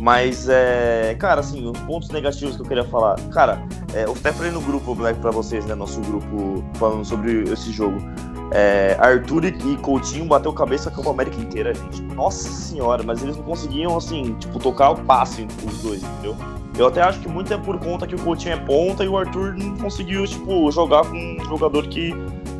Mas, é, cara, assim, os pontos negativos que eu queria falar. Cara, é, eu até falei no grupo Black pra vocês, né? Nosso grupo falando sobre esse jogo. É, Arthur e Coutinho bateu cabeça a Copa América inteira, gente. Nossa senhora, mas eles não conseguiam, assim, tipo, tocar o passe os dois, entendeu? Eu até acho que muito é por conta que o Coutinho é ponta e o Arthur não conseguiu, tipo, jogar com um jogador que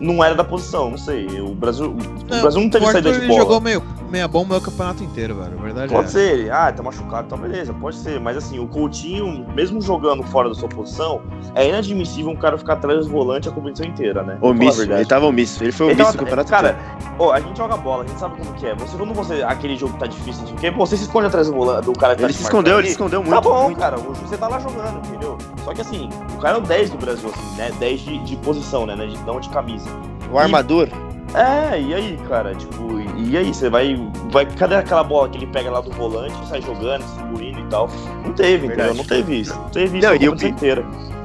não era da posição, não sei. O Brasil, o Não, Brasil não teve o saída de ele bola. jogou meio, meia bomba o campeonato inteiro, velho. A verdade Pode é. ser, ele, ah, tá machucado, tá beleza, pode ser. Mas assim, o Coutinho, mesmo jogando fora da sua posição, é inadmissível um cara ficar atrás do volante a competição inteira, né? Omisso, ele tava omisso. Ele foi Ele omisso tava- no campeonato Cara, inteiro. ó, a gente joga bola, a gente sabe como que é. Você, quando você. Aquele jogo que tá difícil, não sei o quê, pô, você se esconde atrás do, volante, do cara que tá Ele te se escondeu, ele se escondeu muito. Tá bom, muito. cara, o- você tá lá jogando, entendeu? Só que assim, o cara é o 10 do Brasil, assim, né? 10 de, de posição, né? De, não de camisa. O armador. É, e aí, cara? Tipo, e e aí? Você vai, vai. Cadê aquela bola que ele pega lá do volante e sai jogando, distribuindo e tal? Não teve, Verdade. entendeu? Não teve isso. Não teve isso Não, a e o inteira.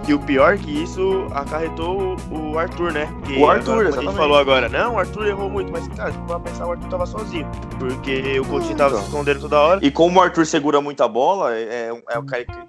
E o pior que isso acarretou o, Arthur, né? Que O Arthur, agora, como a gente falou agora. Não, o Arthur errou muito, mas, cara, se for pensar, o Arthur tava sozinho. Porque o Coutinho tava então. se escondendo toda hora. E como o Arthur segura muita bola, é, é, é a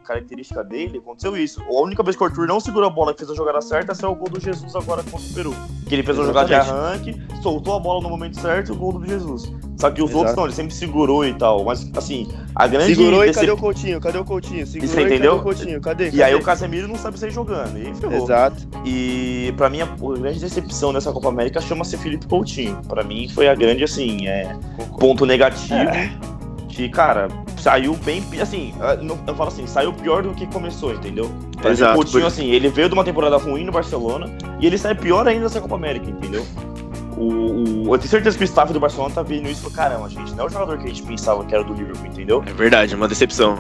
característica dele, aconteceu isso. A única vez que o Arthur não segurou a bola e fez a jogada certa foi o gol do Jesus agora contra o Peru. Que ele fez uma jogada de arranque, soltou a bola no momento certo e o gol do Jesus. Só que os Exato. outros não, ele sempre segurou e tal. Mas assim, a grande Segurou e decep- cadê o Coutinho? Cadê o Coutinho? Segurou Você e cadê entendeu? o Coutinho? Cadê? E aí Cadê? o Casemiro não sabe sair jogando. E ferrou. Exato. E pra mim, a, grande decepção dessa Copa América chama-se Felipe Coutinho. Pra mim foi a grande, assim, é, ponto negativo. Que, cara, saiu bem. Assim, eu não- eu falo assim, saiu pior do que começou, entendeu? Exato, O Coutinho, por- assim, ele veio de uma temporada ruim no Barcelona e ele sai pior ainda nessa Copa América, entendeu? O, o- eu tenho certeza que o staff do Barcelona tá vendo isso e caramba, gente, não é o jogador que a gente pensava que era do Liverpool, entendeu? É verdade, uma decepção.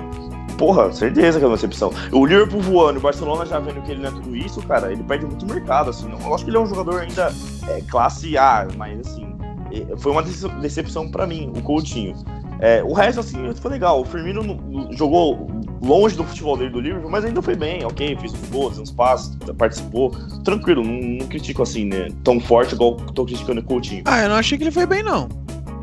Porra, certeza que é uma decepção. O Liverpool voando, o Barcelona já vendo que ele não é tudo isso, cara, ele perde muito mercado, assim. Eu acho que ele é um jogador ainda é, classe A, mas assim, é, foi uma dece- decepção pra mim, o Coutinho. É, o resto, assim, foi legal. O Firmino jogou longe do futebol dele do Liverpool, mas ainda foi bem, ok, fez uns gols, uns passos, participou. Tranquilo, não, não critico assim, né? Tão forte igual tô criticando o Coutinho. Ah, eu não achei que ele foi bem, não.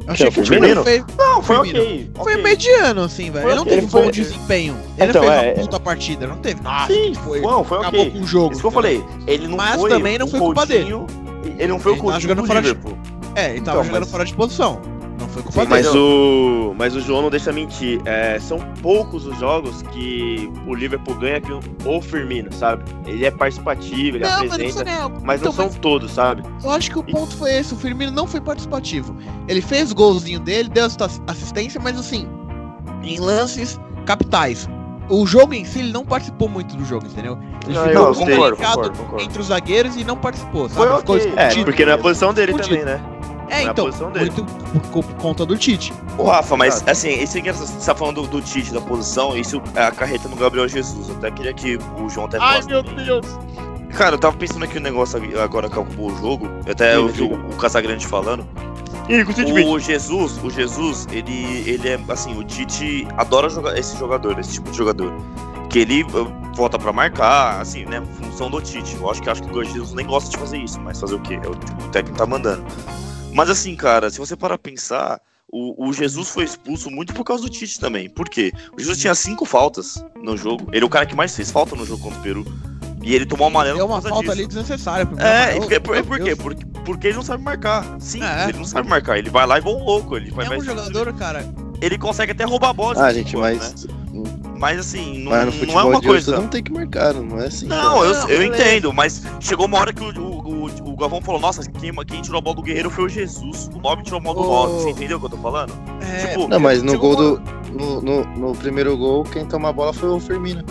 Eu achei é o que o Firmino? Firmino fez. Não, foi Firmino. ok. Foi ok. mediano, assim, velho. Foi Ele não teve foi- bom desempenho. Ele Então, fez é- uma puta partida, não teve. Nossa, Sim, que foi. Não, foi Acabou ok. com o jogo. Isso que eu falei. Ele não Mas foi também não o foi culpa Coutinho- Ele não foi Ele o Coutinho jogando do fora de-. É, ele tava Então, jogando mas- fora de posição. Não Sim. Mas o, mas o João não deixa mentir. É, são poucos os jogos que o Liverpool ganha que o Firmino, sabe? Ele é participativo, ele Não, mas apresenta, isso não é. mas não então, são todos, sabe? Eu acho que o ponto foi esse. O Firmino não foi participativo. Ele fez o golzinho dele, deu assistência, mas assim, em lances capitais. O jogo em si, ele não participou muito do jogo, entendeu? Ele Não, ficou eu Concordo, concordo. entre os zagueiros e não participou, sabe? Foi Ficou ok. É, porque não é a posição dele Fudido. também, né? É, então, posição dele. muito por, por conta do Tite. Ô, Rafa, mas Exato. assim, esse que você tá falando do, do Tite, da posição, isso é a carreta no Gabriel Jesus. Eu até queria que o João até falasse também. Deus! cara, eu tava pensando aqui um negócio agora que acabou o jogo. Eu até Diga, ouvi o, o Casagrande falando. Ih, gostei de mim. O Jesus, o Jesus, ele, ele é assim, o Tite adora jogar esse jogador, esse tipo de jogador. Que ele uh, volta pra marcar, assim, né? Função do Tite. Eu acho que acho que o Jesus nem gosta de fazer isso, mas fazer o quê? É o, o técnico tá mandando. Mas assim, cara, se você parar pra pensar, o, o Jesus foi expulso muito por causa do Tite também. Por quê? O Jesus tinha cinco faltas no jogo. Ele é o cara que mais fez falta no jogo contra o Peru. E ele tomou amarelo Deu por uma causa falta disso. ali desnecessária. É, amarelo. e por, por, Meu por quê? Porque, porque ele não sabe marcar. Sim, É. ele não sabe marcar. Ele vai lá e voa um louco. Ele vai, É vai- um jogador, cara. Ele consegue até roubar a bola. Ah, gente, mas, né? Mas assim, não, mas no não é uma de hoje coisa. todo mundo tem que marcar, não é assim. Não, eu, Não, eu entendo, mas chegou uma hora que o, o, o, o Galvão falou: Nossa, quem, quem tirou a bola do Guerreiro foi o Jesus. O 9 tirou a bola do Ô. 9. Você entendeu o que eu tô falando? É, Tipo, Não, mas no Chegou gol uma- do. No, no, no primeiro gol, quem toma a bola foi o Firmino.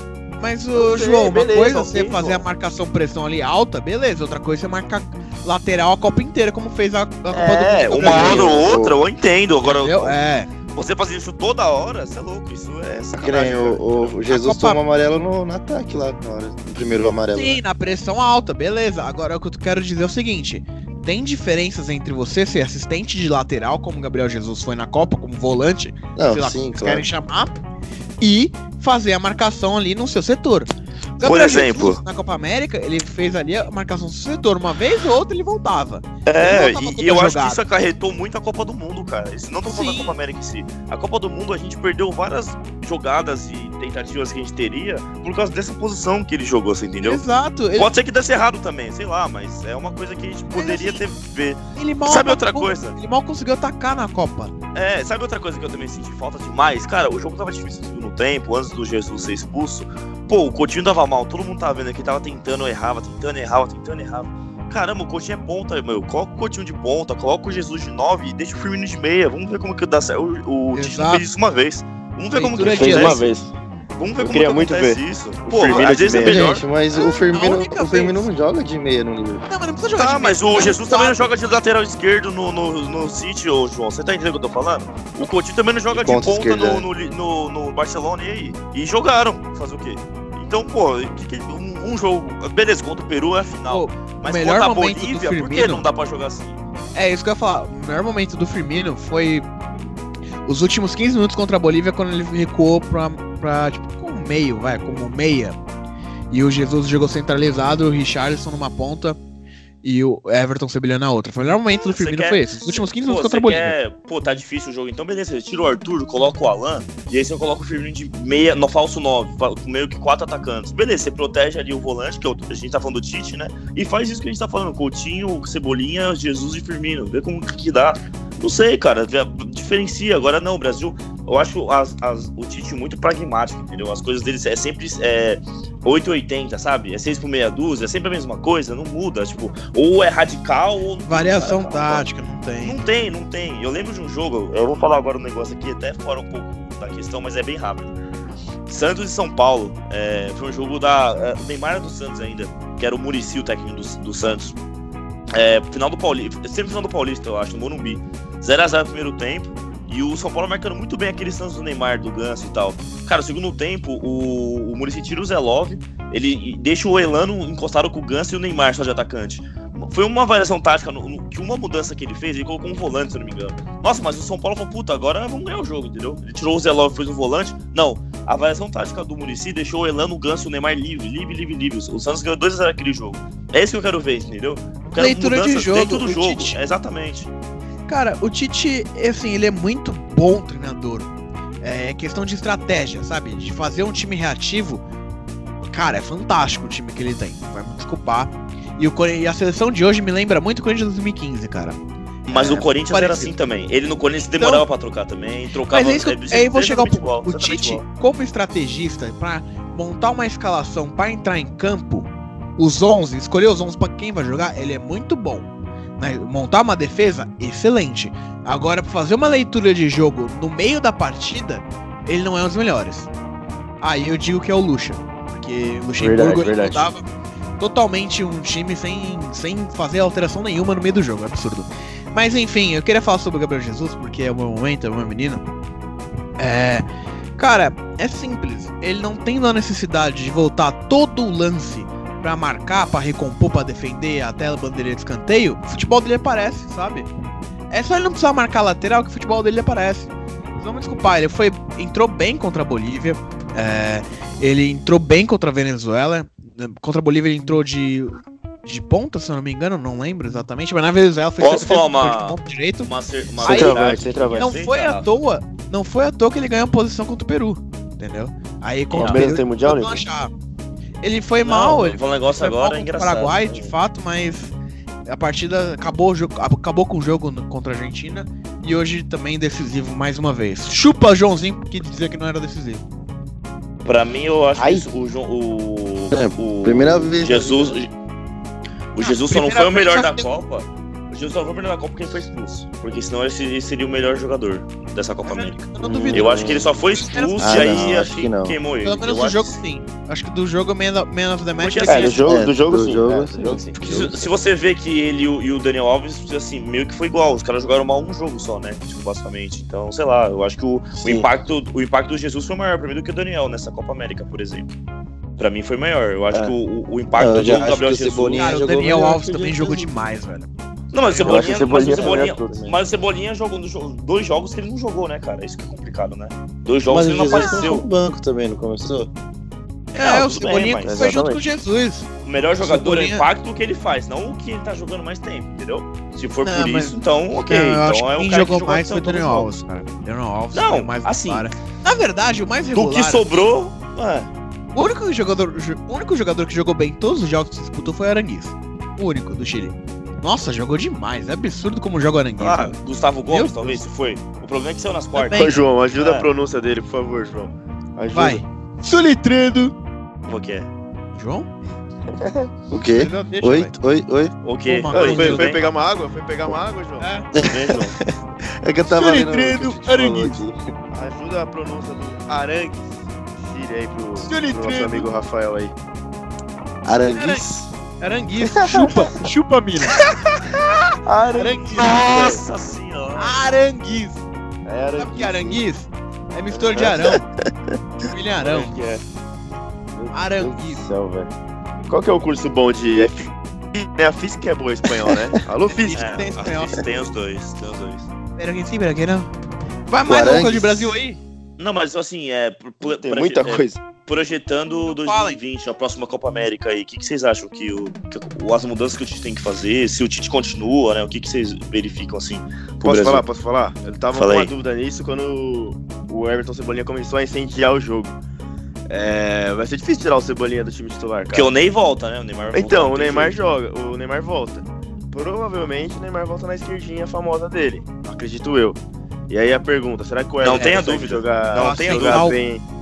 Mas, ô, Ok, João, uma beleza, coisa é você fazer João. a marcação pressão ali alta, beleza. Outra coisa é você marcar lateral a Copa inteira, como fez a, a Copa É, do Mundo. uma hora ou outra, eu entendo. Agora, Entendeu? É. você fazer isso toda hora, você é louco. Isso é sacanagem. o, o- Jesus Copa- toma amarelo no, no ataque lá, na hora, no primeiro amarelo. Sim, na pressão alta, beleza. Agora o que eu quero dizer é o seguinte: tem diferenças entre você ser assistente de lateral, como o Gabriel Jesus foi na Copa, como volante, Não, sei lá, sim, como claro. querem chamar, e fazer a marcação ali no seu setor. Gabriel exemplo. Jesus, na Copa América, ele fez ali a marcação setor. Uma vez ou outra ele voltava. É, Ele não tava e, eu acho que isso acarretou muito a Copa do Mundo, cara. Não tô falando Sim. da Copa América em si. A Copa do Mundo a gente perdeu várias jogadas e tentativas que a gente teria por causa dessa posição que ele jogou, você entendeu? Exato. Ele, Pode ser que desse errado também, sei lá, mas é uma coisa que a gente poderia assim, ter ver. ele mal Sabe outra atacou- coisa? Ele mal conseguiu atacar na Copa. É, sabe outra coisa que eu também senti falta demais? Cara, o jogo tava difícil no tempo, antes do Jesus ser expulso. Pô, o Coutinho tava mal, todo mundo tava vendo aqui, tava tentando, errava, tentando, errava, tentando, errava. Caramba, o Coutinho é ponta, meu. Coloca o Coutinho de ponta, coloca o Jesus de 9 e deixa o Firmino de meia. Vamos ver como que dá certo. O, o Tite fez isso uma vez. Vamos ver como que ele fez. uma vez. Vamos ver Eu como queria que muito acontece ver isso. o Pô, Firmino às de vezes é melhor. Gente, mas o Firmino, o Firmino vez. não joga de meia no livro. Não, mas não precisa jogar Ah, de mas meia, o tá Jesus também não joga de lateral esquerdo no, no, no City, ô João. Você tá entendendo o que eu tô falando? O Coutinho também não joga De de ponta ponta esquerda, no, no, no, no Barcelona e aí? E jogaram. Fazer o quê? Então, pô, um, um jogo. Beleza, contra o Peru é a final. Pô, mas melhor contra a Bolívia, por que Firmino- não dá pra jogar assim? É, isso que eu ia falar. O melhor momento do Firmino foi os últimos 15 minutos contra a Bolívia, quando ele recuou pra, pra tipo, como meio, vai, como meia. E o Jesus jogou centralizado, o Richarlison numa ponta e o Everton Sebilha na outra. Foi o melhor momento do Firmino, quer- foi esse. Os últimos 15 Pô, minutos contra a Bolívia. Pô, tá difícil o jogo. Então, beleza, você tira o Arthur, coloca o Alan, e aí você coloca o Firmino de meia, no falso 9, fa- com meio que quatro atacantes. Beleza, você protege ali o volante, que é a gente tá falando do Tite, né? E faz isso que a gente tá falando, Coutinho, Cebolinha, Jesus e Firmino. Vê como que dá. Não sei, cara, diferencia. Agora não, o Brasil, eu acho as, as- o Tite muito pragmático, entendeu? As coisas dele é sempre é, 880, sabe? É 6 por meia dúzia, é sempre a mesma coisa, não muda. Tipo, ou é radical ou. Variação muda. tática, não tem. Não tem, não tem. Eu lembro de um jogo, eu vou falar agora um negócio aqui, até fora um pouco da questão, mas é bem rápido. Santos e São Paulo, é, foi um jogo da. É, o Neymar era do Santos ainda, que era o Murici, o técnico do, do Santos. É, final do Paulista, sempre final do Paulista, eu acho, no Morumbi. 0x0 no primeiro tempo. E o São Paulo marcando muito bem aquele Santos do Neymar, do Ganso e tal. Cara, no segundo tempo, o, o Murici tira o Zé Love, ele deixa o Elano encostado com o Ganso e o Neymar só de atacante. Foi uma variação tática, no- no- que uma mudança que ele fez, ele colocou um volante, se eu não me engano. Nossa, mas o São Paulo falou, puta, agora vamos ganhar o jogo, entendeu? Ele tirou o Zé Love e fez um volante. Não, a variação tática do Murici deixou o Elano, o Ganso e o Neymar livre, livre, livre, livre. O Santos ganhou 2x0 aquele jogo. É isso que eu quero ver, entendeu? Eu quero Leitura de mudanças jogo, Dentro do jogo, Tite- é, exatamente. Cara, o Tite, assim, ele é muito bom treinador. É questão de estratégia, sabe? De fazer um time reativo. Cara, é fantástico o time que ele tem. Vai me desculpar. E, o, e a seleção de hoje me lembra muito o Corinthians de 2015, cara. Mas É, o Corinthians era parecido. assim também. Ele no Corinthians demorava pra trocar também, trocava. Mas é isso que jeito- aí vou chegar ao ponto. O Tite, igual. como estrategista, pra montar uma escalação pra entrar em campo, os 11, escolher os 11 pra quem vai jogar, ele é muito bom. Né? Montar uma defesa, excelente. Agora, pra fazer uma leitura de jogo no meio da partida, ele não é um dos melhores. Aí eu digo que é o Lucha. Porque o Luxemburgo Verdade, ele verdade. totalmente um time sem, sem fazer alteração nenhuma no meio do jogo. É absurdo. Mas enfim, eu queria falar sobre o Gabriel Jesus, porque é o meu momento, é o meu menino. É. Cara, é simples. Ele não tem a necessidade de voltar todo o lance pra marcar, pra recompor, pra defender até a bandeira de escanteio, o futebol dele aparece, sabe? É só ele não precisar marcar lateral que o futebol dele aparece. Vocês vão me desculpar, ele foi, entrou bem contra a Bolívia, é, ele entrou bem contra a Venezuela. Contra a Bolívia ele entrou de, de ponta, se eu não me engano, não lembro exatamente, mas na Venezuela foi Posso falar uma- de ponta direito. Uma, uma Aí- verdade. Não foi à toa, não foi à toa que ele ganhou posição contra o Peru, entendeu? Aí contra o Peru tem mundial, ele né? achar. Ele foi Não, mal, ele falar um negócio foi mal agora contra o engraçado. Paraguai, de fato, mas a partida acabou, acabou com o jogo contra a Argentina e hoje também decisivo mais uma vez. Chupa Joãozinho que dizia que não era decisivo. Pra mim, eu acho Ai. que isso- o, João- o, É, o primeira vez Jesus, o Jesus só não foi o melhor da Copa. Jesus só não foi o melhor da Copa porque ele foi expulso. Porque senão ele se- ele seria o melhor jogador dessa Copa América. Eu não duvido. Eu acho que ele só foi expulso Ah, e aí não, acho acho que, não. queimou ele. Pelo menos do acho jogo que sim. Acho que do jogo Man of, Man of the Match Porque assim, É, do jogo, É, do jogo do sim. jogo, é, sim. do jogo sim. Porque se, se você vê que ele e o, e o Daniel Alves, assim, meio que foi igual. Os caras jogaram mal um jogo só, né? Tipo, basicamente. Então, sei lá, eu acho que o, o, impacto, o impacto do Jesus foi maior pra mim do que o Daniel nessa Copa América, por exemplo. Pra mim foi maior. Eu acho É. que o, o impacto Eu do Gabriel Jesus. Cara, o Daniel Alves também jogou demais, velho. Não, mas o Cebolinha, o Cebolinha mas o Cebolinha, tudo, né? mas o Cebolinha jogou dois jogos que ele não jogou, né, cara? Isso que é complicado, né? Dois jogos Mas que o ele não Jesus apareceu. no banco também, não começou? É, Não, o tudo bem, Cebolinha mas- foi junto com o. Jesus. O melhor jogador é o Cebolinha- impacto que ele faz, não o que ele tá jogando mais tempo, entendeu? Se for Não, por mas- isso, então, ok. Não, então é que o quem cara jogou que jogou mais foi o Daniel. Alves, cara. Daniel Alves Não, o mais assim, regular. Na verdade, o mais Do regular... que sobrou, é, O único jogador, o único jogador que jogou bem em todos os jogos que disputou foi o Aranguiz. O único do Chile. Nossa, jogou demais. É absurdo como joga o Aranguiz. ah, Gustavo Gomes, Meu talvez, se foi. O problema é que saiu nas quartas. Também. Ô, João, ajuda É. a pronúncia dele, por favor, João. Ajuda. Vai. Soletrando. O que é? João? O quê? [laughs] Deixa, Oi, vai. oi, oi. O Ah, coisa, foi, foi bem? pegar uma água? Foi pegar uma água, João? É. Tudo bem, João? [laughs] É que eu tava Soletrando aqui. Ajuda a pronúncia do Arangues. Síria aí pro, pro nosso amigo Rafael aí. Aranguiz? Aranguiz. Chupa. Chupa, mina. Aranguiz. Nossa senhora! Aranguiz. É Sabe o que é aranguiz? É mistura de arão. [laughs] William Arão. que é? Céu. Qual que é o curso bom de F... É a física é boa em espanhol, né? [laughs] Alô, física. É, Tem espanhol. assiste, tem os dois, tem os dois. Pera aqui sim, pera aqui não. Vai mais louco de Brasil aí? Não, mas assim, é. Tem muita é, coisa. Projetando Falem. 2020, a próxima Copa América aí, o que, que vocês acham que, o, que as mudanças que o Tite tem que fazer? Se o Tite continua, né? O que, que vocês verificam assim? Posso Brasil? falar? Posso falar? Eu tava Fala com uma dúvida nisso quando o Everton Cebolinha começou a incendiar o jogo. É, vai ser difícil tirar o Cebolinha do time titular, Porque cara. o Ney volta, né? O Neymar Então, o Neymar jeito. joga, o Neymar volta. Provavelmente o Neymar volta na esquerdinha famosa dele, acredito eu. E aí a pergunta, será que o Everton Não tenha dúvida. jogar, Não tenha jogar dúvida. bem?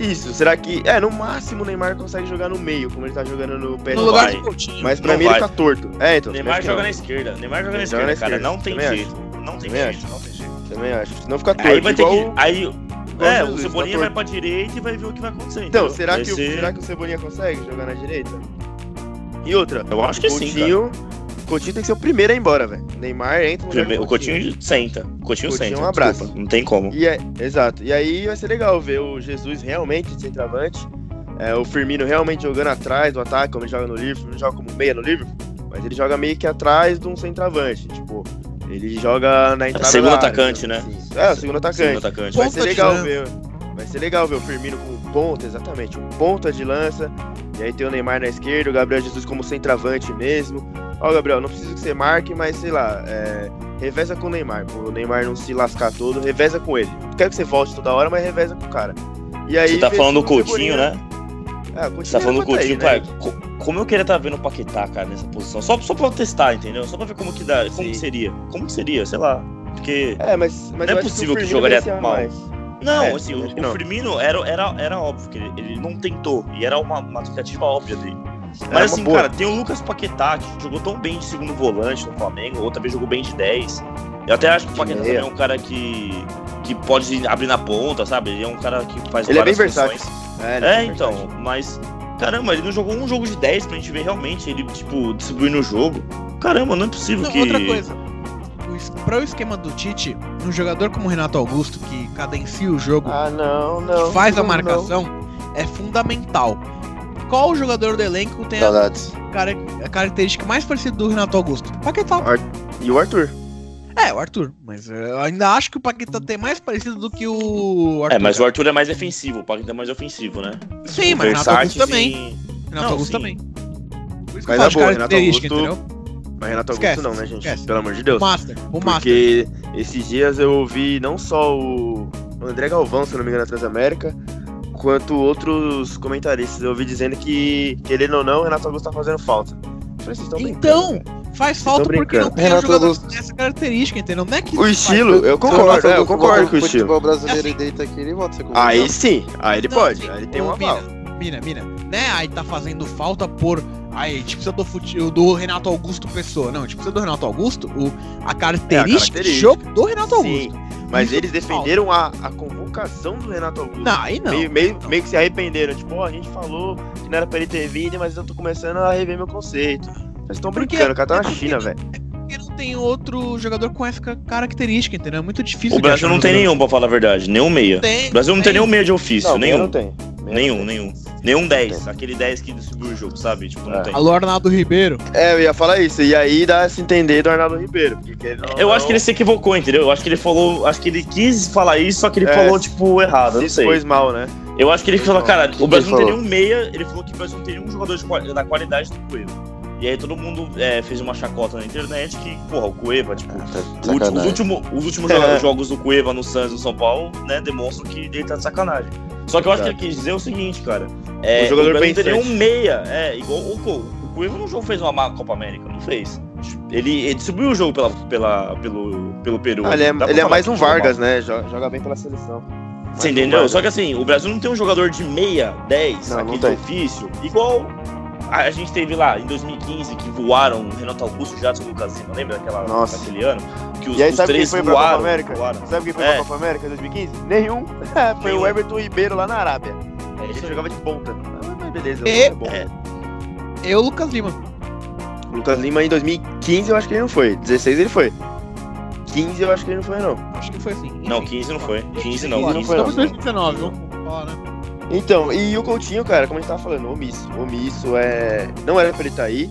Isso, será que... É, no máximo o Neymar consegue jogar no meio, como ele tá jogando no PSG. No lugar do Coutinho. Mas pra Não mim vai. ele tá torto. É, então. Neymar acho que joga não. na esquerda. Neymar joga na esquerda, na cara. esquerda, Não tem também jeito. Não tem Também jeito, não tem jeito. Também acho. Senão fica torto. Aí vai ter igual que. Aí. igual É, o Jesus, Cebolinha tá vai pra direita e vai ver o que vai acontecer. Então, será que, o, ser- será que o Cebolinha consegue jogar na direita? E outra, Eu acho que o sim, Coutinho, Coutinho tem que ser o primeiro a ir embora, velho. Neymar entra no lugar Primeiro, o Coutinho senta. O Coutinho, Coutinho, senta. um abraço. desculpa, não tem como. E é, exato. E aí vai ser legal ver o Jesus realmente de centroavante. É, o Firmino realmente jogando atrás do ataque, como ele joga no Liverpool. Não joga como meia no Liverpool, mas ele joga meio que atrás de um centroavante. Tipo, ele joga na entrada segundo da área, atacante, né? assim. É, o segundo atacante. Segundo atacante. Vai Ponta ser legal ver. Vai ser legal ver o Firmino com ponta, exatamente. Um ponta de lança. E aí tem o Neymar na esquerda, o Gabriel Jesus como centroavante mesmo. Ó, Gabriel, não precisa que você marque, mas sei lá, é, reveza com o Neymar. Pro Neymar não se lascar todo, reveza com ele. Não quero que você volte toda hora, mas reveza com o cara. E aí, Você tá falando do Coutinho, né? É, o Coutinho Você tá falando do tá aí, Coutinho, né? cara. co- Como eu queria estar vendo o Paquetá, cara, nessa posição. Só, só pra eu testar, entendeu? Só pra ver como que dá. Como que seria. Como que seria, sei lá. Porque. É, mas, mas Não é possível que o Firmino jogaria mal. mais. Não, É, assim, o, que o não. Firmino era, era, era óbvio que ele, ele não tentou. E era uma, uma tentativa óbvia dele. Mas assim, boa. cara, tem o Lucas Paquetá, que jogou tão bem de segundo volante no Flamengo, outra vez jogou bem de 10. Eu até acho que o Paquetá também é um cara que, que pode abrir na ponta, sabe? Ele é um cara que faz Ele é bem várias versátil. funções. É, ele É, bem então, versátil. mas. Caramba, ele não jogou um jogo de 10 pra gente ver realmente ele, tipo, distribuindo o jogo. Caramba, não é possível Não, que. outra coisa. Pra o esquema do Tite, um jogador como o Renato Augusto, que cadencia o jogo, Ah, não, não. que faz a não, marcação, é fundamental. Qual jogador do elenco tem a, a característica mais parecida do Renato Augusto? Paquetá. E o Arthur. É, o Arthur. Mas eu ainda acho que o Paquetá tem mais parecido do que o Arthur. É, mas o Arthur é mais defensivo, o Paquetá é mais ofensivo, né? Sim, mas o Renato Augusto também. Renato Não, Augusto sim. também. Por isso que Mas eu é boa, Renato Augusto- entendeu? Mas Renato Esquece, Augusto não, né, gente? esquece. Pelo amor de O Deus. Master. O Master. Porque esses dias eu ouvi não só o o André Galvão, se eu não me engano, na Transamérica, quanto outros comentaristas. Eu ouvi dizendo que, querendo ou não, o Renato Augusto tá fazendo falta. Estão Então, cara. faz falta tão porque não tem Renato jogador Augusto. essa característica, entendeu? Não é que O estilo, eu concordo, é, eu concordo com o estilo. futebol brasileiro Assim- deita aqui, ele volta Aí sim, aí ele Não, pode, sim, aí ele tem um ô, aval. Mina, mina, né? Aí tá fazendo falta por. Aí, a gente precisa do, fute... do Renato Augusto Pessoa. Não, a gente precisa do Renato Augusto, o... a característica de característica. jogo do Renato Augusto. Sim, mas Isso eles defenderam a, a convocação do Renato Augusto. Não, aí não. meio, meio, não. meio que se arrependeram. Tipo, ó, a gente falou que não era pra ele ter vindo, mas eu tô começando a rever meu conceito. Vocês estão brincando, o cara tá é na China, velho. Porque não tem outro jogador com essa ca- característica, entendeu? É muito difícil. O Brasil não tem jogador. nenhum, pra falar a verdade. Nenhum meia. Tem, O Brasil não tem nenhum meia de ofício, meia nenhum. não tem. Nenhum, não nenhum. Nenhum 10. Aquele 10 que distribui o jogo, sabe? Tipo, não É. tem. Alô, Arnaldo Ribeiro. É, eu ia falar isso. E aí dá a se entender do Arnaldo Ribeiro. Porque ele não, Eu acho que ele se equivocou, entendeu? Eu acho que ele falou. Acho que ele quis falar isso, só que ele É, falou, tipo, errado. Eu não se sei. expôs mal, né? Eu acho que ele falou, cara, o Brasil não tem nenhum meia. Ele falou que o Brasil não tem nenhum jogador de da qualidade do Cueva. E aí todo mundo é, fez uma chacota na internet que, porra, o Cueva, tipo. Tá o último- os, sacanagem. último- os últimos É. [laughs] jogos do Cueva no Santos e no São Paulo, né, demonstram que ele tá de sacanagem. Só que eu acho que ele quis dizer o seguinte, cara. É, Um jogador o Brasil não tem pensante. nenhum meia. É, igual o, Co- o Cueva não jogou, fez uma má Copa América, não fez. Ele, ele distribuiu o jogo pela, pela, pelo, pelo Peru. Ah, ele é, ele é mais um Vargas, mal. né? Joga, joga bem pela seleção. Mais Você um entendeu? Só que assim, o Brasil não tem um jogador de meia, 10, Não, não ofício, igual a a gente teve lá em 2015 que voaram o Renato Augusto e Jadson Lucas Lima, lembra daquela, Nossa. daquele ano? Que os, E aí, os sabe quem três foi pra Copa voaram, América? voaram. Sabe quem foi É. pra Copa América em 2015? Nenhum. [laughs] foi Nenhum. o Everton Ribeiro lá na Arábia. É Ele jogava de ponta. Ah, mas beleza, E- é bom. É. Eu, Lucas Lima. O Lucas Lima em 2015 eu acho que ele não foi. 16 ele foi. 15 eu acho que ele não foi, não. Acho que foi assim. Não, Enfim. 15 não foi. 15 não, Claro, 15 foi, não. Estamos em 2019, vamos falar, né? Então, e o Coutinho, cara, como a gente tava falando, omisso. Omisso é. Não era pra ele estar aí.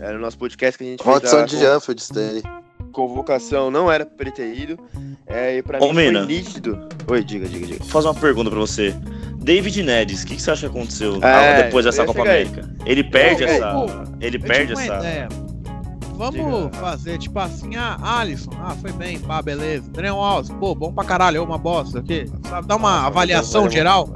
Era no nosso podcast que a gente Maldição fez de Anfield, Stanley. convocação, não era pra ele ter ido. É, e pra Ô, mim foi Mina. nítido. Oi, diga, diga, diga. Vou fazer uma pergunta pra você. David Neres, o que, que você acha que aconteceu É, ah, depois dessa Copa chegar aí. América? Ele perde Eu- essa. eu- Ele Eu perde essa. ideia. Vamos Diga. fazer, tipo assim, ah, Alisson, ah, foi bem, pá, beleza. Daniel Alves, pô, bom pra caralho, ou uma bosta, aqui. Sabe, dá uma Nossa, avaliação geral.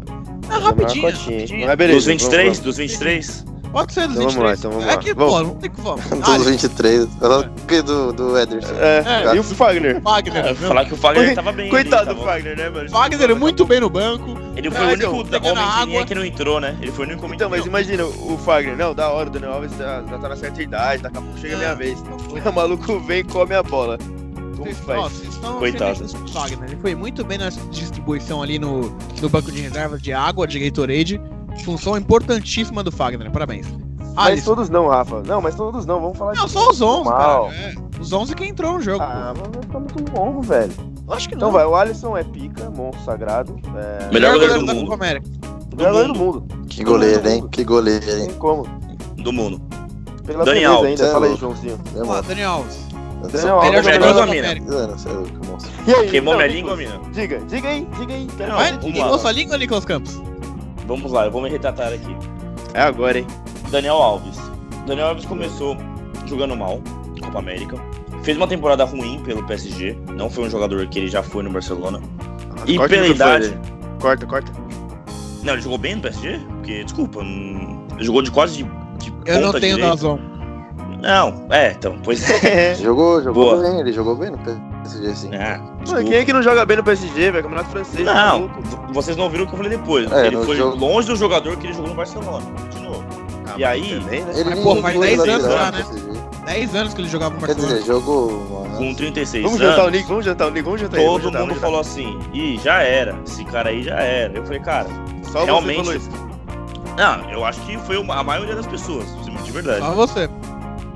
Ah, uma rapidinho, rapidinho. Mas beleza, Dos 23? vamos. Dos 23? Pode ser dos Então vamos 23. lá, então vamos é lá. que, Vamos. pô, não tem que vamos. [laughs] Dos Alisson, 23. Ela que do, do Ederson. É, É. e o Fagner? Wagner, É, falar que o Fagner tava bem. Coitado do tava- Fagner, né, mano? Wagner muito bem no banco. Ele foi Ah, o então, único pegando homem que não entrou, né? Ele foi o único homem Então, mas não. imagina o Fagner, não, da hora, o Daniel Alves já, já tá na certa idade, daqui a pouco chega a minha É. vez. [laughs] O maluco vem e come a bola. Ó, vocês estão Coitado. Wagner. Ele foi muito bem na distribuição ali no, no banco de reservas de água, de Gatorade. Função importantíssima do Fagner, parabéns. Mas Alisson. todos não, Rafa. Não, mas todos não, vamos falar Não, de só os 11, Normal. cara. É, os 11 que entrou no jogo. Ah, mas vai ficar muito longo, velho. pô. Acho que Então não. vai, o Alisson é pica, monstro sagrado. É... Melhor goleiro do da mundo. Copa América. o melhor goleiro do mundo. Que goleiro, hein? Que goleiro, hein? tem como. Do mundo. Pela Dani Alves, ainda, é fala aí. Joãozinho. Ó, mano. Daniel Alves. Daniel Alves, Melhor jogador da melhor Copa mina. América. É. E aí, Queimou minha língua, mina? Diga, diga aí, diga aí. Não. Vai, uma- ligou sua língua, Nicolas Campos? Vamos lá, eu vou me retratar aqui. É agora, hein? Daniel Alves. Daniel Alves começou jogando mal, Copa América. Fez uma temporada ruim pelo PSG. Não foi um jogador que ele já foi no Barcelona. E Corta o pela idade. Corta, corta. Não, ele jogou bem no PSG? Porque, desculpa, não- ele jogou de quase de, de Eu não ponta tenho direita. razão. Não, é, então, pois [laughs] é. Jogou, jogou Boa. bem, ele jogou bem no PSG, sim. Ah, Mano, quem é que não joga bem no PSG, velho? Campeonato francês. Não, vocês não ouviram o que eu falei depois. É, ele foi jogo- longe do jogador que ele jogou no Barcelona. De novo. Ah, E aí- também, né? Ele Mas, pô, faz jogou 10 lateral anos no né? PSG. 10 anos que ele jogava no Quer Barcelona. dizer, jogou. mano. Com 36 Vamos anos. jantar o Nick, vamos jantar o Nick, vamos jantar. Todo vamos jantar, mundo falou assim, ih, já era. Esse cara aí já era. Eu falei, cara. Só realmente- você falou isso. não, eu acho que foi a maioria das pessoas, de verdade. Só você.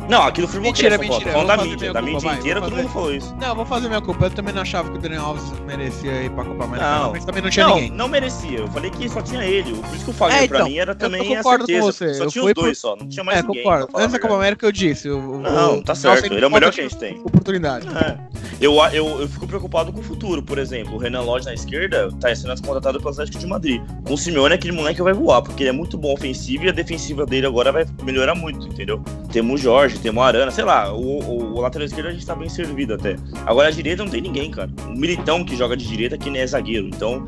Não, aquilo foi Mentira, bloqueio, mentira, Falando eu da mídia. Da culpa, mídia vai, inteira, todo mundo falou isso. Não, eu vou fazer minha culpa. Eu também não achava que o Daniel Alves merecia ir pra Copa América, Não. mas também não tinha não, ninguém. não merecia. Eu falei que só tinha ele. Por isso que eu falei É, pra então, mim era também a certeza. Só eu tinha os dois por- só, não tinha mais É, ninguém. concordo. pra Antes da a Copa. América eu disse. O- Não, tá certo. Ele é o melhor que a gente tem. Oportunidade. É. Eu, eu, eu fico preocupado com o futuro, por exemplo. O Renan Lodge na esquerda tá sendo contratado pelo Atlético de Madrid. Com o Simeone, aquele moleque vai voar, porque ele é muito bom ofensivo e a defensiva dele agora vai melhorar muito, entendeu? Temos o Jorge, temos o Arana, sei lá, o, o, o lateral esquerdo a gente tá bem servido até. Agora a direita não tem ninguém, cara. O Militão que joga de direita que nem é zagueiro. Então,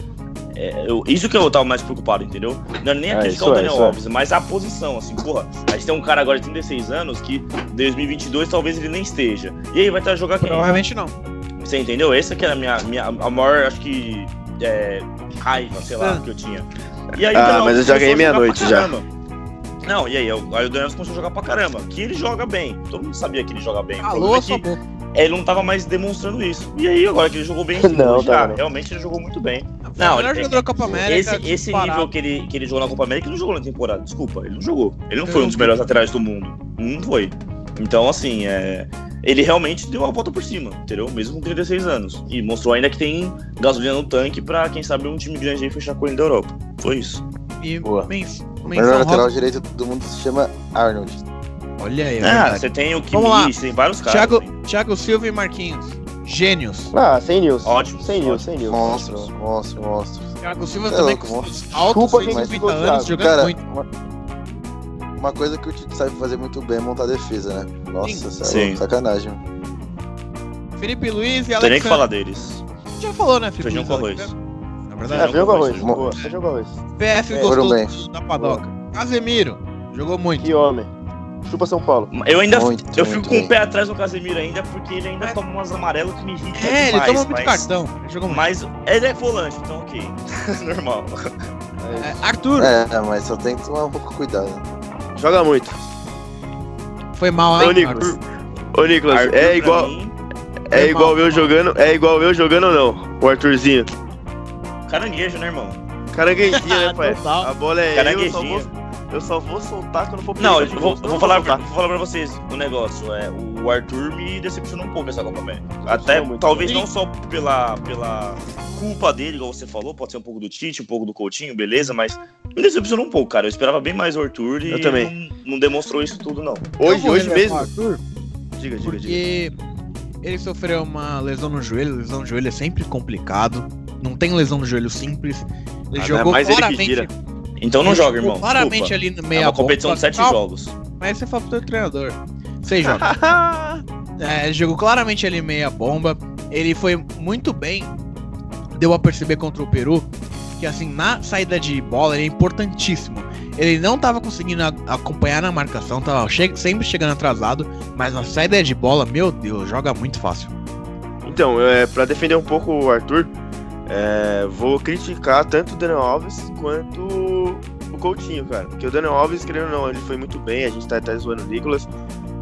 é, eu- isso que eu tava mais preocupado, entendeu? Não é nem a É, criticar isso o é, Daniel é. Alves, mas a posição, assim, porra. A gente tem um cara agora de 36 anos que 2022 talvez ele nem esteja. E aí vai estar jogar quem? Provavelmente não. Você entendeu? Essa que era a minha, minha a maior, acho que, é, raiva, sei lá, Ah. que eu tinha. E aí, Ah, o Daniel mas eu já ganhei meia-noite já. Não, e aí, aí o Daniel Alves começou a jogar pra caramba. Que ele joga bem. Todo mundo sabia que ele joga bem. O Alô, é que ele não tava mais demonstrando isso. E aí, agora que ele jogou bem, [laughs] Não, já, não. realmente ele jogou muito bem. Foi o Não, melhor ele- jogador da Copa América. Esse, esse nível que ele, que ele jogou na Copa América, ele não jogou na temporada. Desculpa, ele não jogou. Ele não foi um dos melhores laterais do mundo. Não foi. Então, assim, é, ele realmente deu uma volta por cima, entendeu? Mesmo com 36 anos. E mostrou ainda que tem gasolina no tanque pra, quem sabe, um time grande aí fechar com ele da Europa. Foi isso. E Boa. O menção melhor lateral direito do mundo se chama Arnold. Olha aí, é ah, você tem o Vamos lá. Kimmich, tem vários caras. Thiago, hein? Thiago Silva e Marquinhos. Gênios. Ah, sem news. Ótimo, Sem news, sem news. Monstros, monstros, monstros. Thiago Silva É também louco, com monstro. quem 130 criticou o anos, jogando Cara, muito. uma, uma coisa que o Tite sabe fazer muito bem é montar defesa, né? Nossa, Sim. cê Sim. louco, sacanagem. Felipe Luiz e Não tem nem que falar deles. Já falou, né, Felipe Feijão com Luiz? arroz. Na É, verdade, feijão com arroz. Boa, feijão com arroz. PF É, gostoso da padoca. Casemiro, jogou muito. Que homem. Chupa São Paulo. Eu ainda Muito, eu muito fico com o pé atrás no Casemiro ainda, porque ele ainda toma umas amarelas que me irritam É, ele demais. tomou muito mas, cartão. Ele jogou muito. Mas ele é volante, então ok. [laughs] Normal. É, Arthur, É, mas só tem que tomar um pouco cuidado. Joga muito. foi mal, Ô, hein? Nicolas. Arthur? Ô, Nicolas, Arthur, é igual, mim, é igual mal, eu mal. jogando, é igual eu jogando ou não? O Arthurzinho. Caranguejo, né, irmão? Caranguejinha, né, [laughs] pai? Total. A bola é eu, eu só, vou, eu só vou soltar quando for Não, eu de vou, vou senão falar, eu pra, vou falar pra vocês o negócio. É, o Arthur me decepcionou um pouco essa Copa América. Até, talvez não só pela, pela culpa dele, igual você falou, pode ser um pouco do Tite, um pouco do Coutinho, beleza, mas me decepcionou um pouco, cara. Eu esperava bem mais o Arthur e Eu também. Não, não demonstrou isso tudo, não. Hoje, vou hoje mesmo. Arthur, Diga, diga, diga. porque ele sofreu uma lesão no joelho. Lesão no joelho é sempre complicado. Não tem lesão no joelho simples. Ele Ah, jogou ele que claramente. gira. Então não ele joga, irmão. Claramente Desculpa. ali no É meia uma competição de sete tal, jogos. Mas você fala pro teu treinador. Seis jogos. [laughs] É, ele jogou claramente ali meia bomba. Ele foi muito bem. Deu a perceber contra o Peru que assim, na saída de bola ele é importantíssimo. Ele não tava conseguindo acompanhar na marcação, tava che- sempre chegando atrasado, mas na saída de bola, meu Deus, joga muito fácil. Então, é, pra defender um pouco o Arthur, é, vou criticar tanto o Daniel Alves quanto o Coutinho, cara. Porque o Daniel Alves, querendo ou não, ele foi muito bem, a gente tá até zoando o Nicolas.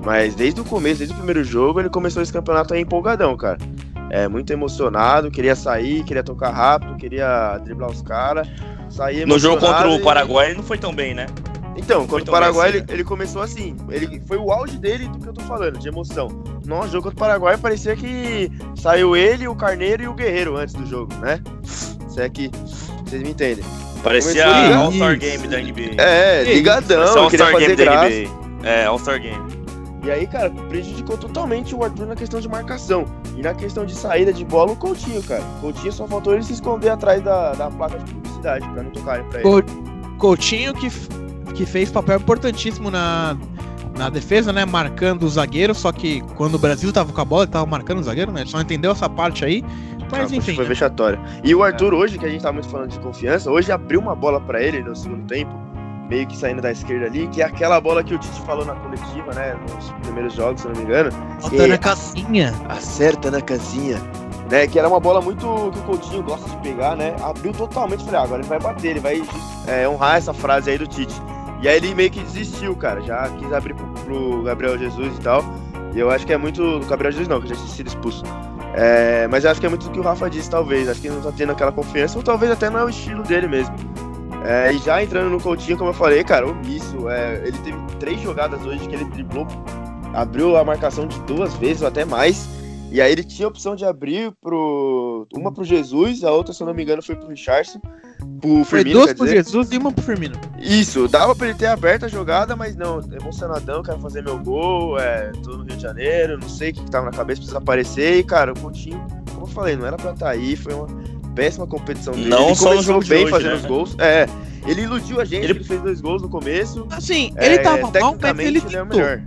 Mas desde o começo, desde o primeiro jogo, ele começou esse campeonato aí empolgadão, cara. É, muito emocionado, queria sair, queria tocar rápido, queria driblar os caras. No jogo contra o Paraguai ele não foi tão bem, né? Então, contra o Paraguai, ele, ele começou assim. Ele foi o auge dele do que eu tô falando, de emoção. No jogo contra o Paraguai, parecia que saiu ele, o Carneiro e o Guerreiro antes do jogo, né? Se é que vocês me entendem. Parecia Começou. All-Star Game da NBA. É, ligadão, All-Star fazer Game da graça. NBA. É, All-Star Game. E aí, cara, prejudicou totalmente o Arthur na questão de marcação. E na questão de saída de bola, o Coutinho, cara. O Coutinho só faltou ele se esconder atrás da, da placa de publicidade, pra não tocarem pra ele. Cou- Coutinho que, que fez papel importantíssimo na, na defesa, né? Marcando o zagueiro, só que quando o Brasil tava com a bola, ele tava marcando o zagueiro, né? Ele só entendeu essa parte aí. Mas Ah, enfim. Foi né? vexatório. E o Arthur, hoje, que a gente tá muito falando de confiança, hoje abriu uma bola pra ele no segundo tempo, meio que saindo da esquerda ali, que é aquela bola que o Tite falou na coletiva, né? Nos primeiros jogos, se eu não me engano. Faltando E- a casinha. Acerta na casinha. Né, que era uma bola muito que o Coutinho gosta de pegar, né? Abriu totalmente, falei, ah, agora ele vai bater, ele vai é, honrar essa frase aí do Tite. E aí ele meio que desistiu, cara. Já quis abrir pro, pro Gabriel Jesus e tal. E eu acho que é muito. Gabriel Jesus não, que já tinha sido expulso. É, mas eu acho que é muito do que o Rafa disse, talvez. Acho que ele não tá tendo aquela confiança, ou talvez até não é o estilo dele mesmo. É, e já entrando no Coutinho, como eu falei, cara, omisso. É, ele teve três jogadas hoje que ele driblou abriu a marcação de duas vezes ou até mais. E aí ele tinha a opção de abrir pro. Uma pro Jesus, a outra, se eu não me engano, foi pro Richardson. Pro Foi Firmino, duas quer pro dizer. Jesus e uma pro Firmino. Isso, dava pra ele ter aberto a jogada, mas não, emocionadão, quero fazer meu gol, é, tô no Rio de Janeiro, não sei o que, que tava na cabeça, precisa aparecer, e cara, o Coutinho, como eu falei, não era pra estar aí, foi uma péssima competição dele. Não ele só no começou jogo bem hoje, fazendo né? os gols, é, ele iludiu a gente, Ele- ele... fez dois gols no começo, Assim, é, ele tava mal, mas ele ele é o tentou. melhor.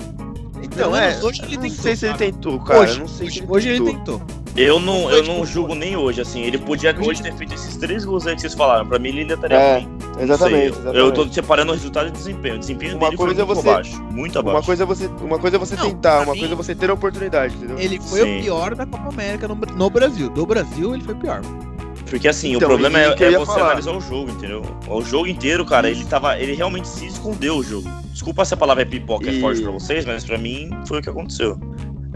Então, é, hoje ele não tentou, sei se ele tentou, cara, hoje, não sei hoje, se ele hoje tentou. ele tentou. Eu não, eu não julgo nem hoje, assim. Ele podia Hoje- hoje ter feito esses três gols aí que vocês falaram. Pra mim, ele ainda estaria É, ruim. Não Exatamente, exatamente. Eu tô separando o resultado e desempenho. O desempenho Uma dele foi coisa é muito você- abaixo. Muito abaixo. Uma coisa é você, uma coisa é você Não, tentar, uma mim- coisa é você ter a oportunidade, entendeu? Ele foi Sim. o pior da Copa América no, no Brasil. Do Brasil, ele foi o pior. Porque assim, Então, o problema é, o que eu é ia você falar? analisar o jogo, entendeu? O jogo inteiro, cara, ele tava. Ele realmente se escondeu o jogo. Desculpa se a palavra é pipoca é E- forte pra vocês, mas pra mim foi o que aconteceu.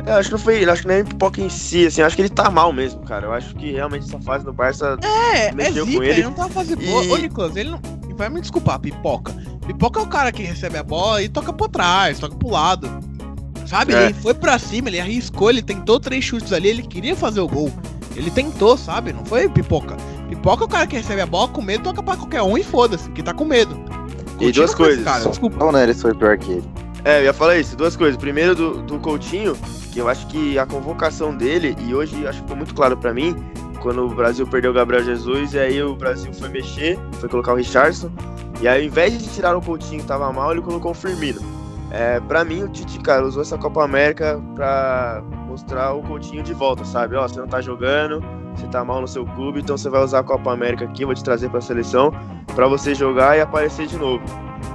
Eu acho que não foi, eu acho que nem pipoca em si, assim, eu acho que ele tá mal mesmo, cara. Eu acho que realmente essa fase do Barça É, é Mexeu com zica, ele. ele não tava fazendo E- boa. Ô, Nicolas, ele não. Vai me desculpar, pipoca. Pipoca é o cara que recebe a bola e toca por trás, toca pro lado. Sabe? É. Ele foi pra cima, ele arriscou, ele tentou três chutes ali, ele queria fazer o gol. Ele tentou, sabe? Não foi pipoca. Pipoca é o cara que recebe a bola com medo, toca pra qualquer um e foda-se, que tá com medo. E duas coisas. Cara, desculpa. Não, Neres foi pior que ele. É, eu ia falar isso, duas coisas. Primeiro do, do Coutinho, que eu acho que a convocação dele, e hoje acho que ficou muito claro pra mim, quando o Brasil perdeu o Gabriel Jesus, e aí o Brasil foi mexer, foi colocar o Richardson, e aí ao invés de tirar o Coutinho que tava mal, ele colocou o Firmino. É, pra mim, o Tite, cara, usou essa Copa América pra mostrar o Coutinho de volta, sabe? Ó, você não tá jogando, você tá mal no seu clube, então você vai usar a Copa América aqui, eu vou te trazer pra seleção, pra você jogar e aparecer de novo.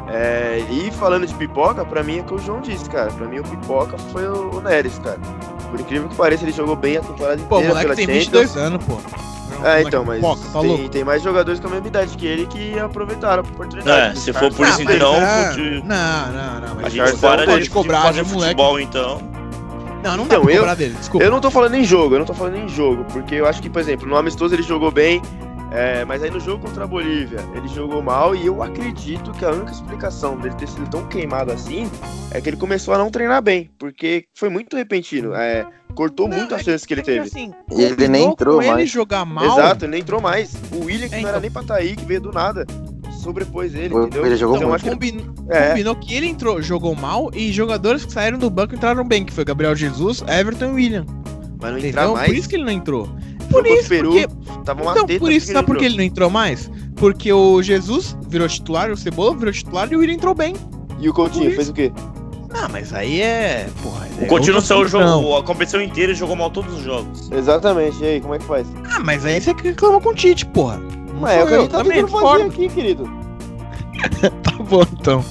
É, e falando de pipoca, pra mim é o que o João disse, cara. Pra mim o pipoca foi o, o Neres, cara. Por incrível que pareça, ele jogou bem a temporada Pô, inteira moleque pela tem Champions. 22 anos, pô. É, então, mas Pipoca, tá tem, tem mais jogadores com a mesma idade que ele que aproveitaram a oportunidade. É, se for por Ah, isso então, é- porque- Não, não, não. A Mas Acho gente para não de, cobrar, fazer né, moleque? futebol, então. Não, não dá Então, pra eu- cobrar dele, desculpa. Eu não tô falando em jogo, eu não tô falando em jogo, porque eu acho que, por exemplo, no amistoso ele jogou bem, é, mas aí no jogo contra a Bolívia ele jogou mal e eu acredito que a única explicação dele ter sido tão queimado assim é que ele começou a não treinar bem, porque foi muito repentino, é, cortou Não, muito é as chances que ele É que, teve. assim, E ele nem entrou com ele mais. jogar mal. Exato, ele nem entrou mais. O William, que É, não era então. nem pra tá aí, que veio do nada, sobrepôs ele, entendeu? ele jogou então, muito. acho que ele- Combinou, É. combinou que ele entrou, jogou mal e jogadores que saíram do banco entraram bem, que foi Gabriel Jesus, Everton e William. Mas não entrar mais. Por isso que ele não entrou. Por isso, Peru, porque... tava uma Então, teta por isso, porque sabe por que ele não entrou mais? Porque o Jesus virou titular, o Cebola virou titular e o William entrou bem. E o Coutinho fez o quê? Ah, mas aí é... Porra, O é Coutinho saiu jogo, a competição inteira e jogou mal todos os jogos. Exatamente, e aí, como é que faz? Ah, mas aí você reclama com o Tite, porra. Não Mas é o que a eu, gente tá também, tentando fazer aqui, querido. [laughs] Tá bom, então.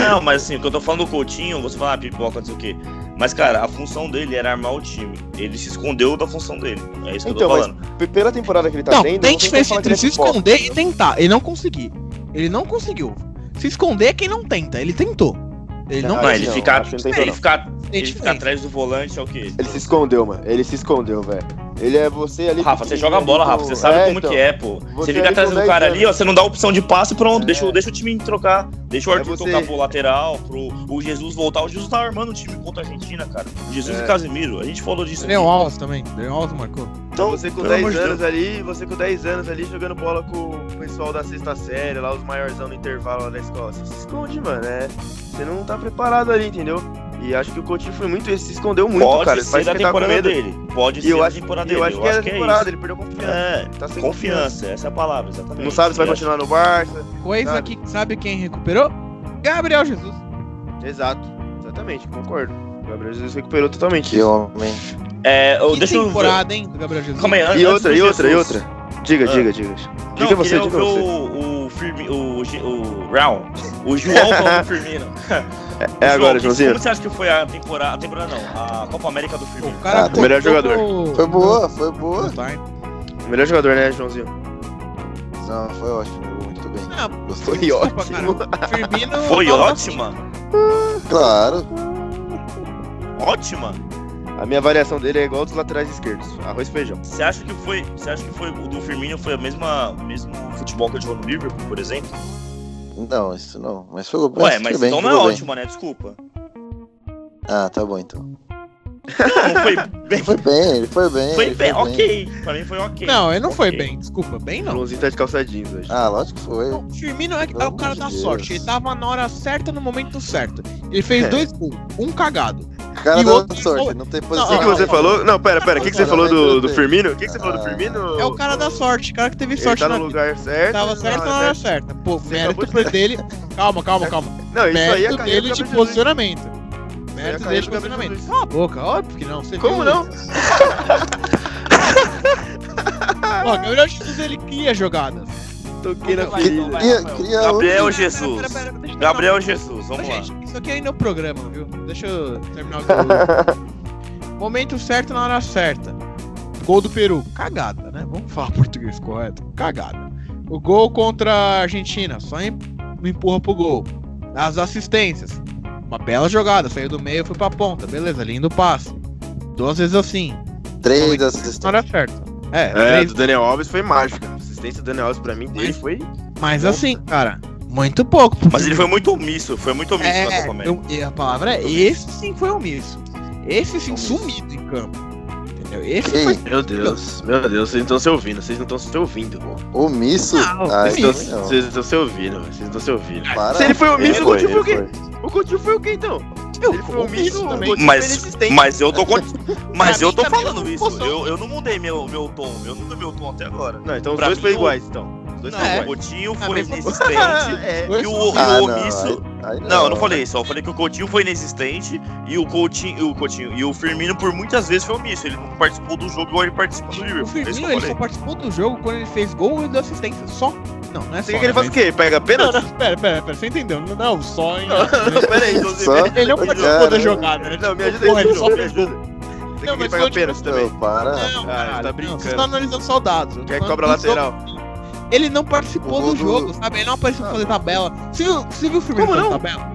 Não, mas assim, o que eu tô falando do Coutinho, você fala, ah, pipoca, não sei o quê. Mas, cara, a função dele era armar o time. Ele se escondeu da função dele. É isso que Então, eu tô mas falando. P- Pela temporada que ele tá não, tendo, tem diferença entre ele se esconder e tentar. Ele não conseguiu. Ele não conseguiu. Se esconder é quem não tenta. Ele tentou. Ele não, Ah, Não, ele não, ficar, ele não. ficar, tem ele ficar atrás do volante é o quê? Ele se escondeu, mano. Ele se escondeu, velho. Ele é você ali. Rafa, você joga a bola, Rafa. Você sabe É, como então. que é, pô. Você Você fica atrás do 10 cara ali, ó. Você não dá opção de passe, pronto. É. Deixa, o- deixa o time trocar. Deixa o É Arthur você- tocar pro lateral, pro o Jesus voltar. O Jesus tá armando o time contra a Argentina, cara. O Jesus É. e Casemiro. A gente falou disso. Daniel Alves também. Daniel Alves marcou. Então, você com pelo 10 amor de anos Deus. ali, você com 10 anos ali jogando bola com o pessoal da sexta série, lá os maiorzão no intervalo lá da escola. Você se esconde, mano. É, você não tá preparado ali, entendeu? E acho que o Coutinho foi muito, ele se escondeu muito, Pode cara. ser Parece da que ele tá com temporada medo. dele. Pode E ser eu da acho, temporada e eu dele. acho que era é temporada, isso. ele perdeu confiança. É, Tá sem confiança. Essa é a palavra, exatamente. Não sabe se vai E continuar no Barça. Coisa Sabe? que sabe quem recuperou? Gabriel Jesus. Exato, exatamente, concordo. O Gabriel Jesus recuperou totalmente. Que homem. É, eu, Que deixa eu temporada, hein, do Gabriel Jesus. Calma aí, E antes outra, do e outra, e outra. Diga, Ah. diga, diga. Não, Diga você, queria diga você. o, o, Firmi, o, G- o Brown, o João [laughs] falando do Firmino. [laughs] É agora, João, Joãozinho. Como você acha que foi a temporada, a temporada não, a Copa América do Firmino? O cara Ah, melhor jogador. no- Foi boa, foi boa. melhor jogador, né, Joãozinho? Não, foi ótimo, jogou muito bem. Ah. Foi desculpa, ótimo. cara. Firmino Foi [laughs] ótima, Claro. ótima. A minha avaliação dele é igual dos laterais esquerdos. Arroz e feijão. Você acha que foi, você acha que foi o do Firmino foi a mesma mesmo futebol que ele jogou no Liverpool, por exemplo? Não, isso não. Mas foi. Ué, mas bem, então não é bem. ótima, né? Desculpa. Ah, tá bom então. Não, foi bem. Ele foi bem, ele foi bem. Foi ele bem, ok. Pra mim foi ok. Não, ele não foi Ok. bem, desculpa, bem O não. Joãozinho tá de calça jeans hoje. Ah, lógico que foi. O Firmino é, é o cara amor da sorte, Deus. ele tava na hora certa, no momento certo. Ele fez É. dois gols, um cagado. Cara E da outro- sorte, não tem posição. O que, que você falou? Não, pera, pera. O que, que você falou do, do. Firmino? O que, que você falou do Ah. Firmino? É o cara da sorte, cara que teve Ele sorte tá na no lugar certo. Tava na certo na hora certa. Pô, mérito foi dele. Calma, calma, calma. Não, isso aí é dele de posicionamento. A Mérito carreira dele de do Gabriel posicionamento. Jesus. Cala a boca, óbvio que não. Você Como viu- não? [laughs] Ó, Gabriel Jesus ele cria jogadas. Toquei na ferida. então vai. Cria, cria Gabriel outro- Jesus. Pera, pera, pera, deixa eu Gabriel. Jesus, Ô, vamos lá. gente, isso aqui é no programa, viu? Deixa eu terminar o Momento certo na hora certa. Gol do Peru. Cagada, né? Vamos falar [laughs] português correto. Cagada. O gol contra a Argentina. Só em- empurra pro gol. As assistências. Uma bela jogada. Saiu do meio, foi pra ponta. Beleza, lindo passe. Duas vezes assim. Três Na assistências. hora certa. É, É, três do Daniel Alves foi mágica. A assistência do Daniel Alves pra mim dele foi. Mas assim, cara, muito pouco. Mas ele foi muito omisso, foi muito omisso na É, Copa América. eu- e a palavra é esse sim foi omisso. Esse sim sumido em campo. Esse foi. Meu Deus, meu Deus, vocês não estão se ouvindo, vocês não estão se ouvindo. Omisso? Não, Ah, omisso. então Vocês não. vocês estão se ouvindo, vocês não estão se ouvindo. Para. Se ele foi omisso, Ele o foi, Coutinho foi o quê? O Coutinho foi o quê então? Eu, Ele foi omisso, o também. Mas- foi. Mas eu tô con- [laughs] Mas eu tô falando isso. Eu, eu não mudei meu, meu tom. Eu não mudei meu tom até agora. Não, então os Pra dois mim, foram iguais, então. Dois Não, foram o. Coutinho Ah, foi inexistente. [laughs] É. E o, o Ah, não, omisso. aí- aí Não, eu não falei isso. Eu falei que o Coutinho foi inexistente e o Coutinho, o Coutinho e o Firmino por muitas vezes foi omisso. Ele não participou do jogo igual ele participou do O Liverpool. É isso que Firmino ele só participou do jogo quando ele fez gol e deu assistência. Só. Não, não é só. Você quer que ele faça o quê? Pega Não, pênalti? não, pera, pera, pera. Você entendeu? Não, Não, só em. Pera aí, então Só? você- Ele não participou Cara. da jogada, né? Não, me Tipo, ajuda porra, aí, ele só fez gol. ajuda. Você Não, quer que mas ele pega pênalti também? Não, para. Não, Ah, ele tá não, brincando. Vocês estão analisando soldados. Quer cobra lateral? jogo. Ele não participou do do- jogo, sabe? Ele não apareceu pra Ah, fazer não. tabela. Você viu, você viu o fazer não? tabela?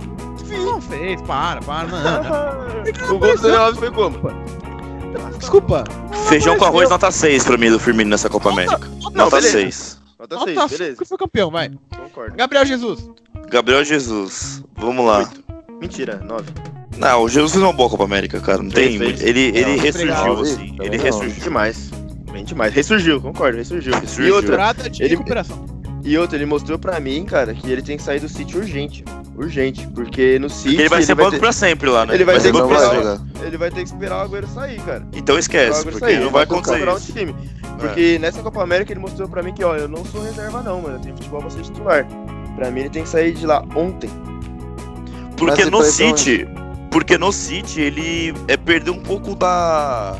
Não fez, para, para, não. não. [laughs] O gol do Daniel foi como? Desculpa. Feijão com arroz nota 6 pra mim do Firmino nessa Copa América. Não, Nota beleza. 6. Nota Nota 6, cinco beleza. que foi campeão, vai. Concordo. Gabriel Jesus. Gabriel Jesus. Vamos lá. Mentira, 9. Não, o Jesus fez uma boa Copa América, cara. Não tem. Ele, ele Não, ressurgiu, assim. Ele não. ressurgiu. Demais. Bem demais. Ressurgiu, concordo, ressurgiu. E Ressurgiu. outra, Temporada de ele- recuperação. e outra, ele mostrou pra mim, cara, que ele tem que sair do City urgente. Urgente. Porque no City. Porque ele vai ser banco ter, pra sempre lá, né? Ele vai Mas ter que não banco vai pra esperar. ele vai ter que esperar o Agüero sair, cara. Então esquece, porque sair, não vai que acontecer procurar um isso. time. Porque nessa Copa América ele mostrou pra mim que, ó, eu não sou reserva não, mano. Eu tenho futebol pra ser titular. Pra mim ele tem que sair de lá ontem. Porque no City, porque no City ele é perder um pouco da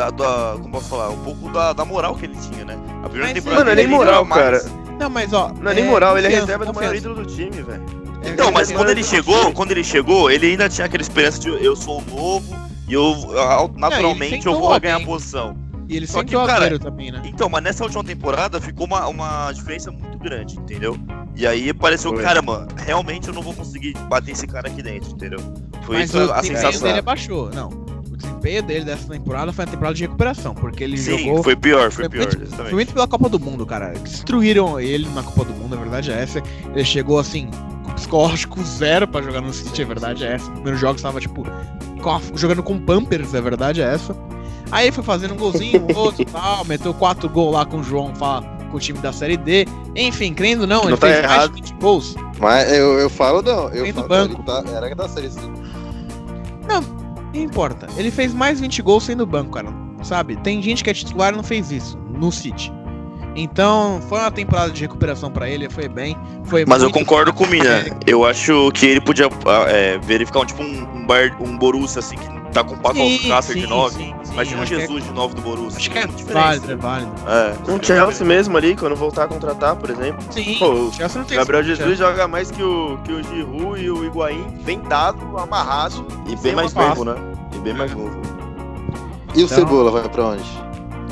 da, da como posso falar, um pouco da, da moral que ele tinha, né? A primeira Mas, temporada mano, é nem ele moral, cara. Não, mas ó. Não é nem moral, ele é reserva do maior ídolo do time, velho. É, Então, mas quando ele chegou, quando ele chegou, ele ainda tinha aquela esperança de eu sou o novo e eu naturalmente eu vou ganhar alguém. posição. E ele Só que, o cara, também, né? Então, mas nessa última temporada ficou uma, uma diferença muito grande, entendeu? E aí pareceu, Foi. cara, mano, realmente eu não vou conseguir bater esse cara aqui dentro, entendeu? Foi Mas isso o a desempenho sensação. dele abaixou. Não. O desempenho dele dessa temporada foi uma temporada de recuperação, porque ele Sim, jogou. foi pior, foi Foi pior, muito, foi exatamente. muito pela Copa do Mundo, cara. Destruíram ele na Copa do Mundo, a verdade é essa. Ele chegou assim, com psicológico zero pra jogar no City, a verdade é essa. Nos primeiros jogos tava, tipo, com a- jogando com Pampers, a verdade é essa. Aí foi fazendo um golzinho, um outro e tal, [laughs] meteu quatro gols lá com o João Fá, com o time da Série D. Enfim, crendo ou não, ele Não tá fez mais errado. de 20 gols. Mas eu, eu falo não. Eu Vem falo, banco. Tá, era da série C. Não importa. Ele fez mais 20 gols sendo banco, cara. Sabe? Tem gente que é titular e não fez isso no City. Então, foi uma temporada de recuperação pra ele, foi bem. Foi Mas eu concordo com o Mina. Eu acho que ele podia ah, é, verificar um tipo um, um, bar, um Borussia assim que tá com o Paco Alcácer de 9. sim, sim, Imagina o é- Jesus de 9 do Borussia. Acho que é Tem diferença. válido, é válido. É, o Chelsea mesmo ali, quando voltar a contratar, por exemplo. Sim, Pô, o Chelsea não tem Gabriel Jesus joga mais que o, que o Giroud e o Higuaín, vendado, amarrado. E bem mais novo, né? E bem mais novo. E o Então- Cebola vai pra onde?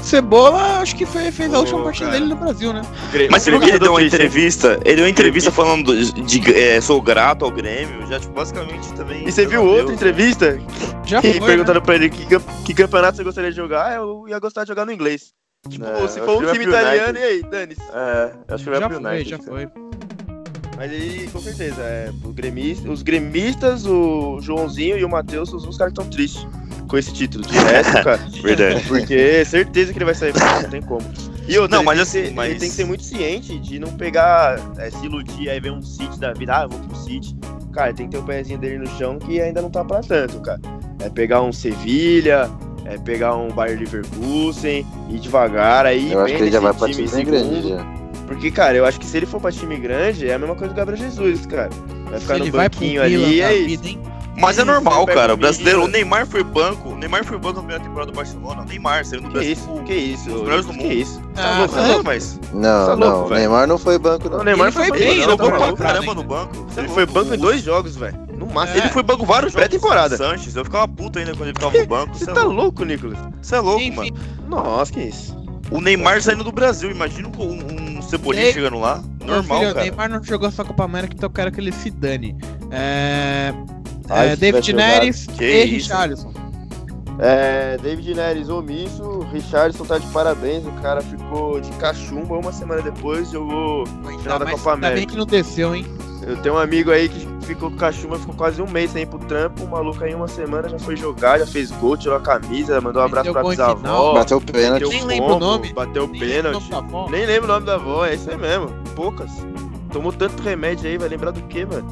Cebola, acho que foi, fez a última partida dele no Brasil, né? Mas Ele ele, deu uma né? entrevista, ele deu uma entrevista falando de, de, é, sou grato ao Grêmio, já tipo, basicamente também. E você viu Meu outra Deus, entrevista? Já Que foi. né? perguntaram pra ele que, que campeonato você gostaria de jogar. Eu ia gostar de jogar no inglês. Tipo, É, se for um que time italiano, e aí, dane-se. É, acho que vai Já pro foi, United. já cara. foi. Mas ele, com certeza, é, o gremista, os gremistas, o Joãozinho e o Matheus, os, os caras que estão tristes com esse título. De resto, [laughs] cara. Verdade. Porque certeza que ele vai sair fora, não tem como. E outra, Não, ele mas tem assim, que ser- mas- ele tem que ser muito ciente de não pegar, é, se iludir, aí ver um City da vida, ah, eu vou pro City. Cara, tem que ter o pezinho dele no chão que ainda não tá pra tanto, cara. É pegar um Sevilha, é pegar um Bayer Leverkusen, ir devagar, aí Eu acho que ele já vai pra time bem grande segundo. já. Porque, cara, eu acho que se ele for pra time grande, é a mesma coisa do Gabriel Jesus, cara. Vai ficar Ele no vai pro banquinho ali, é isso. vida, hein? Mas é normal, cara. o O brasileiro, o. Neymar foi banco. O Neymar foi banco na primeira temporada do Barcelona. O Neymar saiu no Que Brasil. isso, que isso, Os melhores do que mundo. isso. Ah, Tá louco, mas- tá louco, mas... Não, Tá não, louco, o. Neymar não foi banco, não. O Neymar Ele foi bem, banco, Ele não, jogou tá pra caramba ainda. no banco. Você é Ele foi louco. banco em dois jogos, velho. No máximo. É. Ele foi banco vários jogos. Pré-temporada. Sanches, eu ficava puto ainda quando ele ficava no banco. Você é tá louco. Nicolas? Você é louco, mano. Nossa, que isso. O Neymar saindo do Brasil. Imagina um, um Cebolinha Ei, chegando lá. Normal, filho, o cara. Neymar não jogou essa Copa América, então eu quero que ele se dane. É... Ai, é, David Neres e isso. Richarlison. É, David Neres omisso, Richardson tá de parabéns, o cara ficou de cachumba uma semana depois, jogou final da mas Copa ainda bem América. que não desceu, hein? Eu tenho um amigo aí que ficou com cachumba, ficou quase um mês sem ir pro trampo, o maluco aí em uma semana já foi jogar, já fez gol, tirou a camisa, mandou um abraço pra bisavó. Bateu o pênalti. bateu Nem o lembro o nome. bateu o Nem lembro o nome pênalti. da avó. Nem lembro o nome da avó, é isso aí mesmo, poucas. Tomou tanto remédio aí, vai lembrar do que, mano?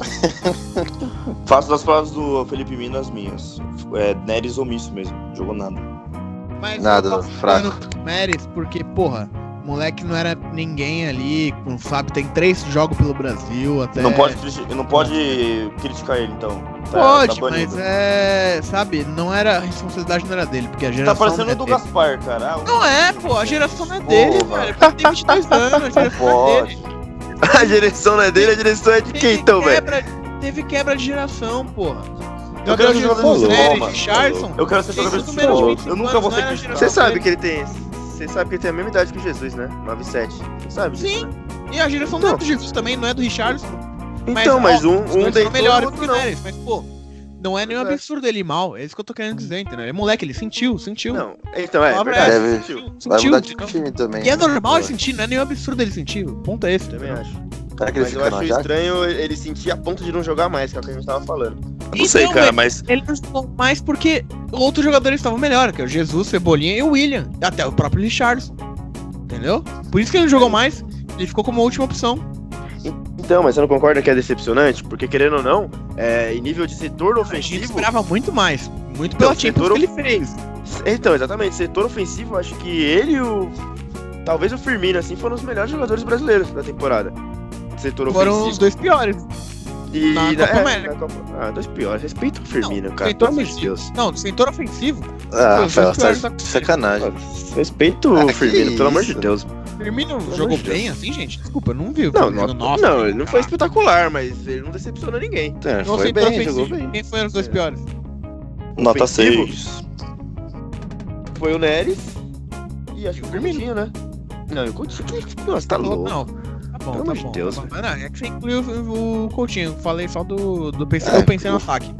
[laughs] Faço das palavras do Felipe Mina as minhas. É Neres omisso mesmo. Jogou nada. Mas Nada, fraco. Neres, porque, porra, o moleque não era ninguém ali, com, sabe, tem três jogos pelo Brasil, até... Não pode, não pode criticar ele, então. Tá- Pode, tá mas é, sabe, não era, a responsabilidade não era dele, porque a Tá geração parecendo não o do é dele. Gaspar, cara. Não é, pô, a geração não é dele, Porra. velho. Ele tem 22 [laughs] anos, a geração não é dele. [laughs] A direção não é dele, a direção é de quem então, velho? teve quebra de geração, porra. Eu quero ser jogador de futebol. Richardson. Eu quero ser jogador de futebol. 25 Eu nunca vou ser criticado. Você sabe que ele tem. Você sabe que ele tem a mesma idade que o Jesus, né? 9,7. Você sabe disso, Sim. né? E a geração não é do Jesus também, não é do Richardson. Então, mas, ó, um, os um dois deitou e que outro o não. Neres, mas, pô, não é nenhum é. absurdo ele ir mal. É isso que eu tô querendo dizer, entendeu? Ele é moleque, ele sentiu, sentiu. Não, então é, é verdade. Deve- sentiu. Vai sentiu. mudar de time também. E é né? normal ele sentir, não é nenhum absurdo ele sentir. O ponto é esse. Também entendeu? acho. Será que ele Mas eu acho Ajax? estranho ele sentir a ponto de não jogar mais, que é o que a gente tava falando. Eu não sei, Então, cara, mas. Ele não jogou mais porque outros jogadores estavam melhor, que é o Jesus, Cebolinha e o William. Até o próprio Richardson. Entendeu? Por isso que ele não jogou mais. Ele ficou como última opção. Então, mas você não concorda que é decepcionante? Porque querendo ou não, é, em nível de setor A gente ofensivo. esperava muito mais. Muito pela Então, Champions setor que ele fez. Então, exatamente, setor ofensivo, acho que ele e o. Talvez o Firmino, assim, foram os melhores jogadores brasileiros da temporada. Setor Foram ofensivo. os dois piores. E na na- Copa é, América. na Copa- Ah, dois piores. Respeita o Firmino, Não, cara. setor Pelo amor de ofensivo. Deus. Não, setor ofensivo. Ah, Foi da- de sacanagem. Respeita o Ah, Firmino, pelo amor de. Deus. Firmino jogou de bem assim, gente? Desculpa, eu não vi o Não, não, nossa, não, ele não foi espetacular, mas ele não decepcionou ninguém. É, No foi bem, jogou bem. quem foram os dois É. piores? Nota Ofensivo? 6. Foi o Neres e acho que o Firmino. Né? Não, e o Coutinho. que- Nossa, tá louco. Não, tá bom, Pelo tá amor de bom. Deus, tá bom. Mas não, é que você incluiu o, o Coutinho. Falei só do. do pensei, É, eu pensei no ataque.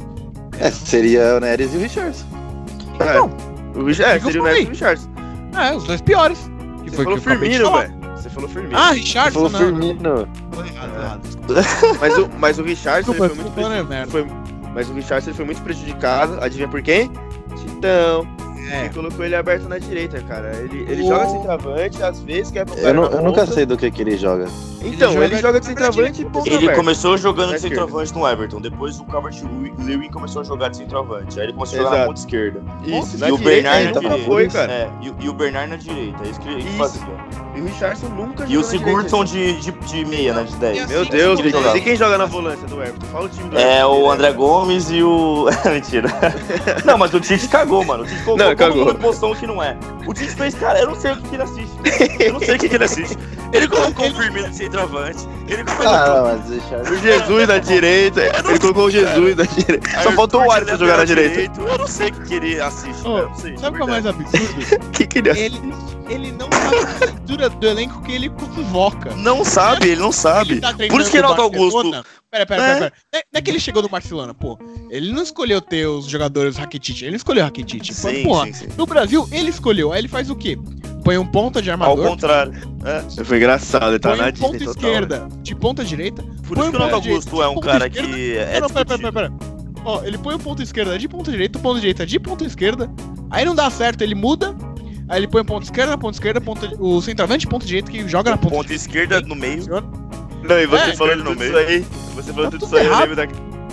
É, seria o Neres e o Richardson. É, o é, eu seria o. Neres e o Richardson. É, os dois piores. Que Você foi falou que Firmino, velho. Você falou Firmino. Ah, Você Richardson, falou não. Firmino. Falei errado, É. errado, desculpa. [laughs] Mas o, mas o Desculpa, foi muito desculpa, né, preju- merda. foi- Mas o Richardson ele foi muito prejudicado. Adivinha por quem? Titão. É. Que colocou ele aberto na direita, cara. Ele, ele joga centroavante, às vezes quer Eu, não- eu nunca sei do que, que ele joga. Então, Ele ele joga de centroavante e ponta Ele começou jogando Na de centroavante no Everton, depois o Calvert Lewin começou a jogar de centroavante. Aí ele começou a jogar na Exato. ponta esquerda. Isso, E na o direita Bernard ele na direita. foi, cara. É, e, e o Bernard na direita, é isso que ele Isso. fazia. E o Richardson nunca E o Sigurdsson de, de, de meia, né? De 10. E assim, Meu Deus, ele. E quem joga na volância do Everton? Fala o time do É Everton. o André Gomes e o. [laughs] Mentira. [laughs] Não, mas o Tite cagou, mano. O Tite colocou Cagou. mundo em posição que não é. O Tite fez, cara, eu não sei o que, que ele assiste. Eu não sei o que, que ele assiste. Ele colocou o Firmino de centroavante. Ele colocou. Ah, não, mas o Jesus na direita. Ele colocou o Jesus na direita. Só faltou o Alisson jogar na direita. Eu não sei o que, que ele assiste. Não sei. Sabe o que é o mais absurdo? [laughs] O que, que ele ele, ele não sabe a estrutura do elenco que ele convoca. Não sabe, ele não sabe. Ele tá Por isso que Renato Augusto. Pera, pera, É. pera, pera. Não é- Não é que ele chegou no Barcelona, pô. Ele não escolheu ter os jogadores Rakitic, ele não escolheu Rakitic. Sim, Porra, sim, sim. no Brasil ele escolheu. Aí ele faz o quê? Põe um ponta de Ao armador, contrário. Foi engraçado, ele tá na um ponta Disney total. esquerda de ponta direita, Por isso que o Ronaldo Augusto é um ponta cara esquerda. que é Não, pera, pera, pera, pera. Ó, ele põe o ponto esquerda de ponta direita, o ponto direita de ponta esquerda. Aí não dá certo, ele muda. Aí ele põe o ponto esquerda, ponta esquerda, ponta, o centroavante de ponta direita que joga na ponta Ponta esquerda no meio. Não, e você É, falando no tudo meio. isso aí, você falando Tá tudo tudo isso aí, eu lembro, da,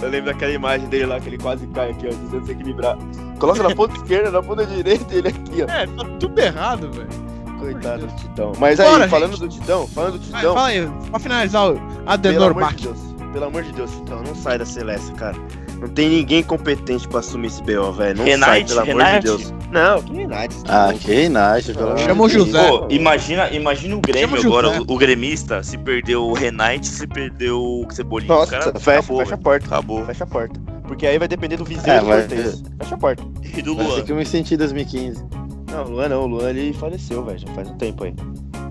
eu lembro daquela imagem dele lá, que ele quase cai aqui, ó, tentando se equilibrar. Coloca na ponta [laughs] esquerda, na ponta direita, ele aqui, ó. É, tá tudo errado, velho. Coitado do Titão. Mas aí, Bora, falando gente. do Titão, falando do Vai, Titão, fala aí, pra finalizar o pelo Adenor amor Bach. de Deus, pelo amor de Deus, Titão, não sai da Celeste, cara. Não tem ninguém competente pra assumir esse BO, velho. Não sai, Renate, pelo amor Renate. de Deus. Não, que Renate? Ah, que Renate, pelo amor de Chama o. José. Pô, imagina, imagina o Grêmio Chama agora, o, o gremista, se perdeu o Renate, se perdeu o Cebolinha. Nossa, o cara fecha, acabou, fecha a porta. Acabou. Fecha a porta. Porque aí vai depender do Viseu É, do vai-. Fecha a porta. E do Luan. que eu me senti em 2015. Não, o Luan não, o Luan ele faleceu, velho, já faz um tempo aí.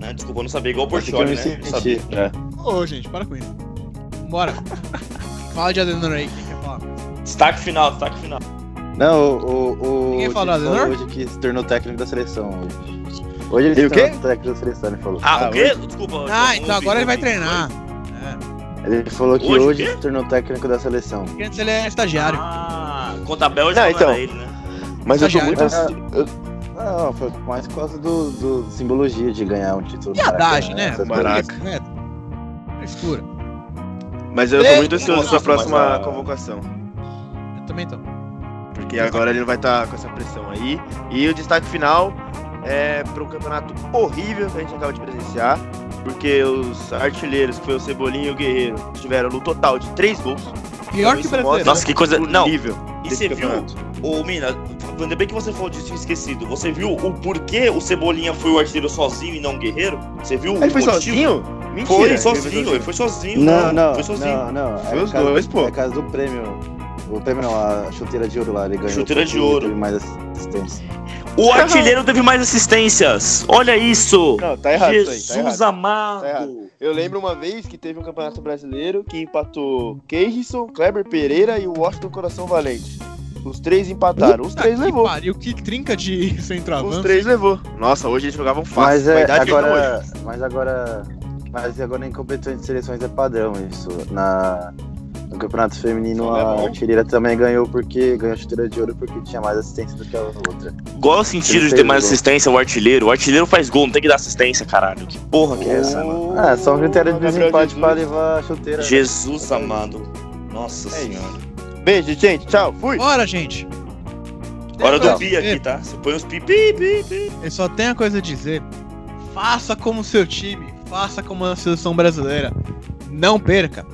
Né? Desculpa, eu não sabia. Igual o Portioli, né? Senti. É. Ô, gente, para com isso. Bora. Fala de Adenor aí? Destaque final, destaque final. Não, o. o, o Ninguém falou Adenor? hoje que se tornou técnico da seleção hoje. Hoje ele E se o quê? tornou técnico da seleção, ele falou. Ah, Ah, o quê? Desculpa. Ah, então agora ele vai treinar. É. Ele falou que Hoje hoje se tornou técnico da seleção. Porque antes ele é estagiário. Ah, contra a Bélgica Não, não, então. era ele, né? Mas eu tô muito. Estagiário. eu- Não, foi mais por causa do, do simbologia de ganhar um título. Piadagem, né? Maraca. coisas. É. Frescura. Mas eu tô muito ansioso pra próxima convocação. Também tô. Porque agora ele não vai estar com essa pressão aí. E o destaque final é para um campeonato horrível que a gente acaba de presenciar. Porque os artilheiros, que foi o Cebolinha e o Guerreiro, tiveram no total de 3 gols. Pior que Isso brasileiro. Nossa, que coisa. o Não, nível e você viu, ô Mina, ainda bem que você falou disso, tinha esquecido. Você viu o porquê o Cebolinha foi o artilheiro sozinho e não o Guerreiro? Você viu Ele o foi motivo? sozinho? Mentira. Foi ele sozinho, ele foi sozinho. Não, não, Foi sozinho. não, não. Foi É os dois, pô. É caso do prêmio. O prêmio não, a chuteira de ouro lá, ele ganhou. Chuteira de ouro. Teve mais assistência. O artilheiro teve mais assistências. Olha isso. Não, tá errado isso aí. Jesus Tá errado. amado. Tá errado. Eu lembro uma vez que teve um campeonato brasileiro que empatou Keirson, Kleber Pereira e o Washington Coração Valente. Os três empataram. Os três que levou. Pariu, que trinca de [laughs] Os centroavante. três levou. Nossa, hoje eles jogavam fácil. Mas é, agora. Mas agora. Mas agora em competições de seleções é padrão isso. Na, no campeonato feminino é a artilheira também ganhou porque ganhou a chuteira de ouro porque tinha mais assistência do que a outra. Qual é o sentido de ter mais assistência o artilheiro? O artilheiro faz gol, não tem que dar assistência, caralho. Que porra que é essa, mano? Ah, só um critério de desempate Jesus. pra levar a chuteira. Jesus amado. Nossa É isso. senhora. Beijo, gente. Tchau. Fui. Bora, gente. Hora do pi aqui, tá? Você põe os pi, pi, pi, pi. Eu só tenho a coisa a dizer. Faça como seu time. Faça como a seleção brasileira. Não perca.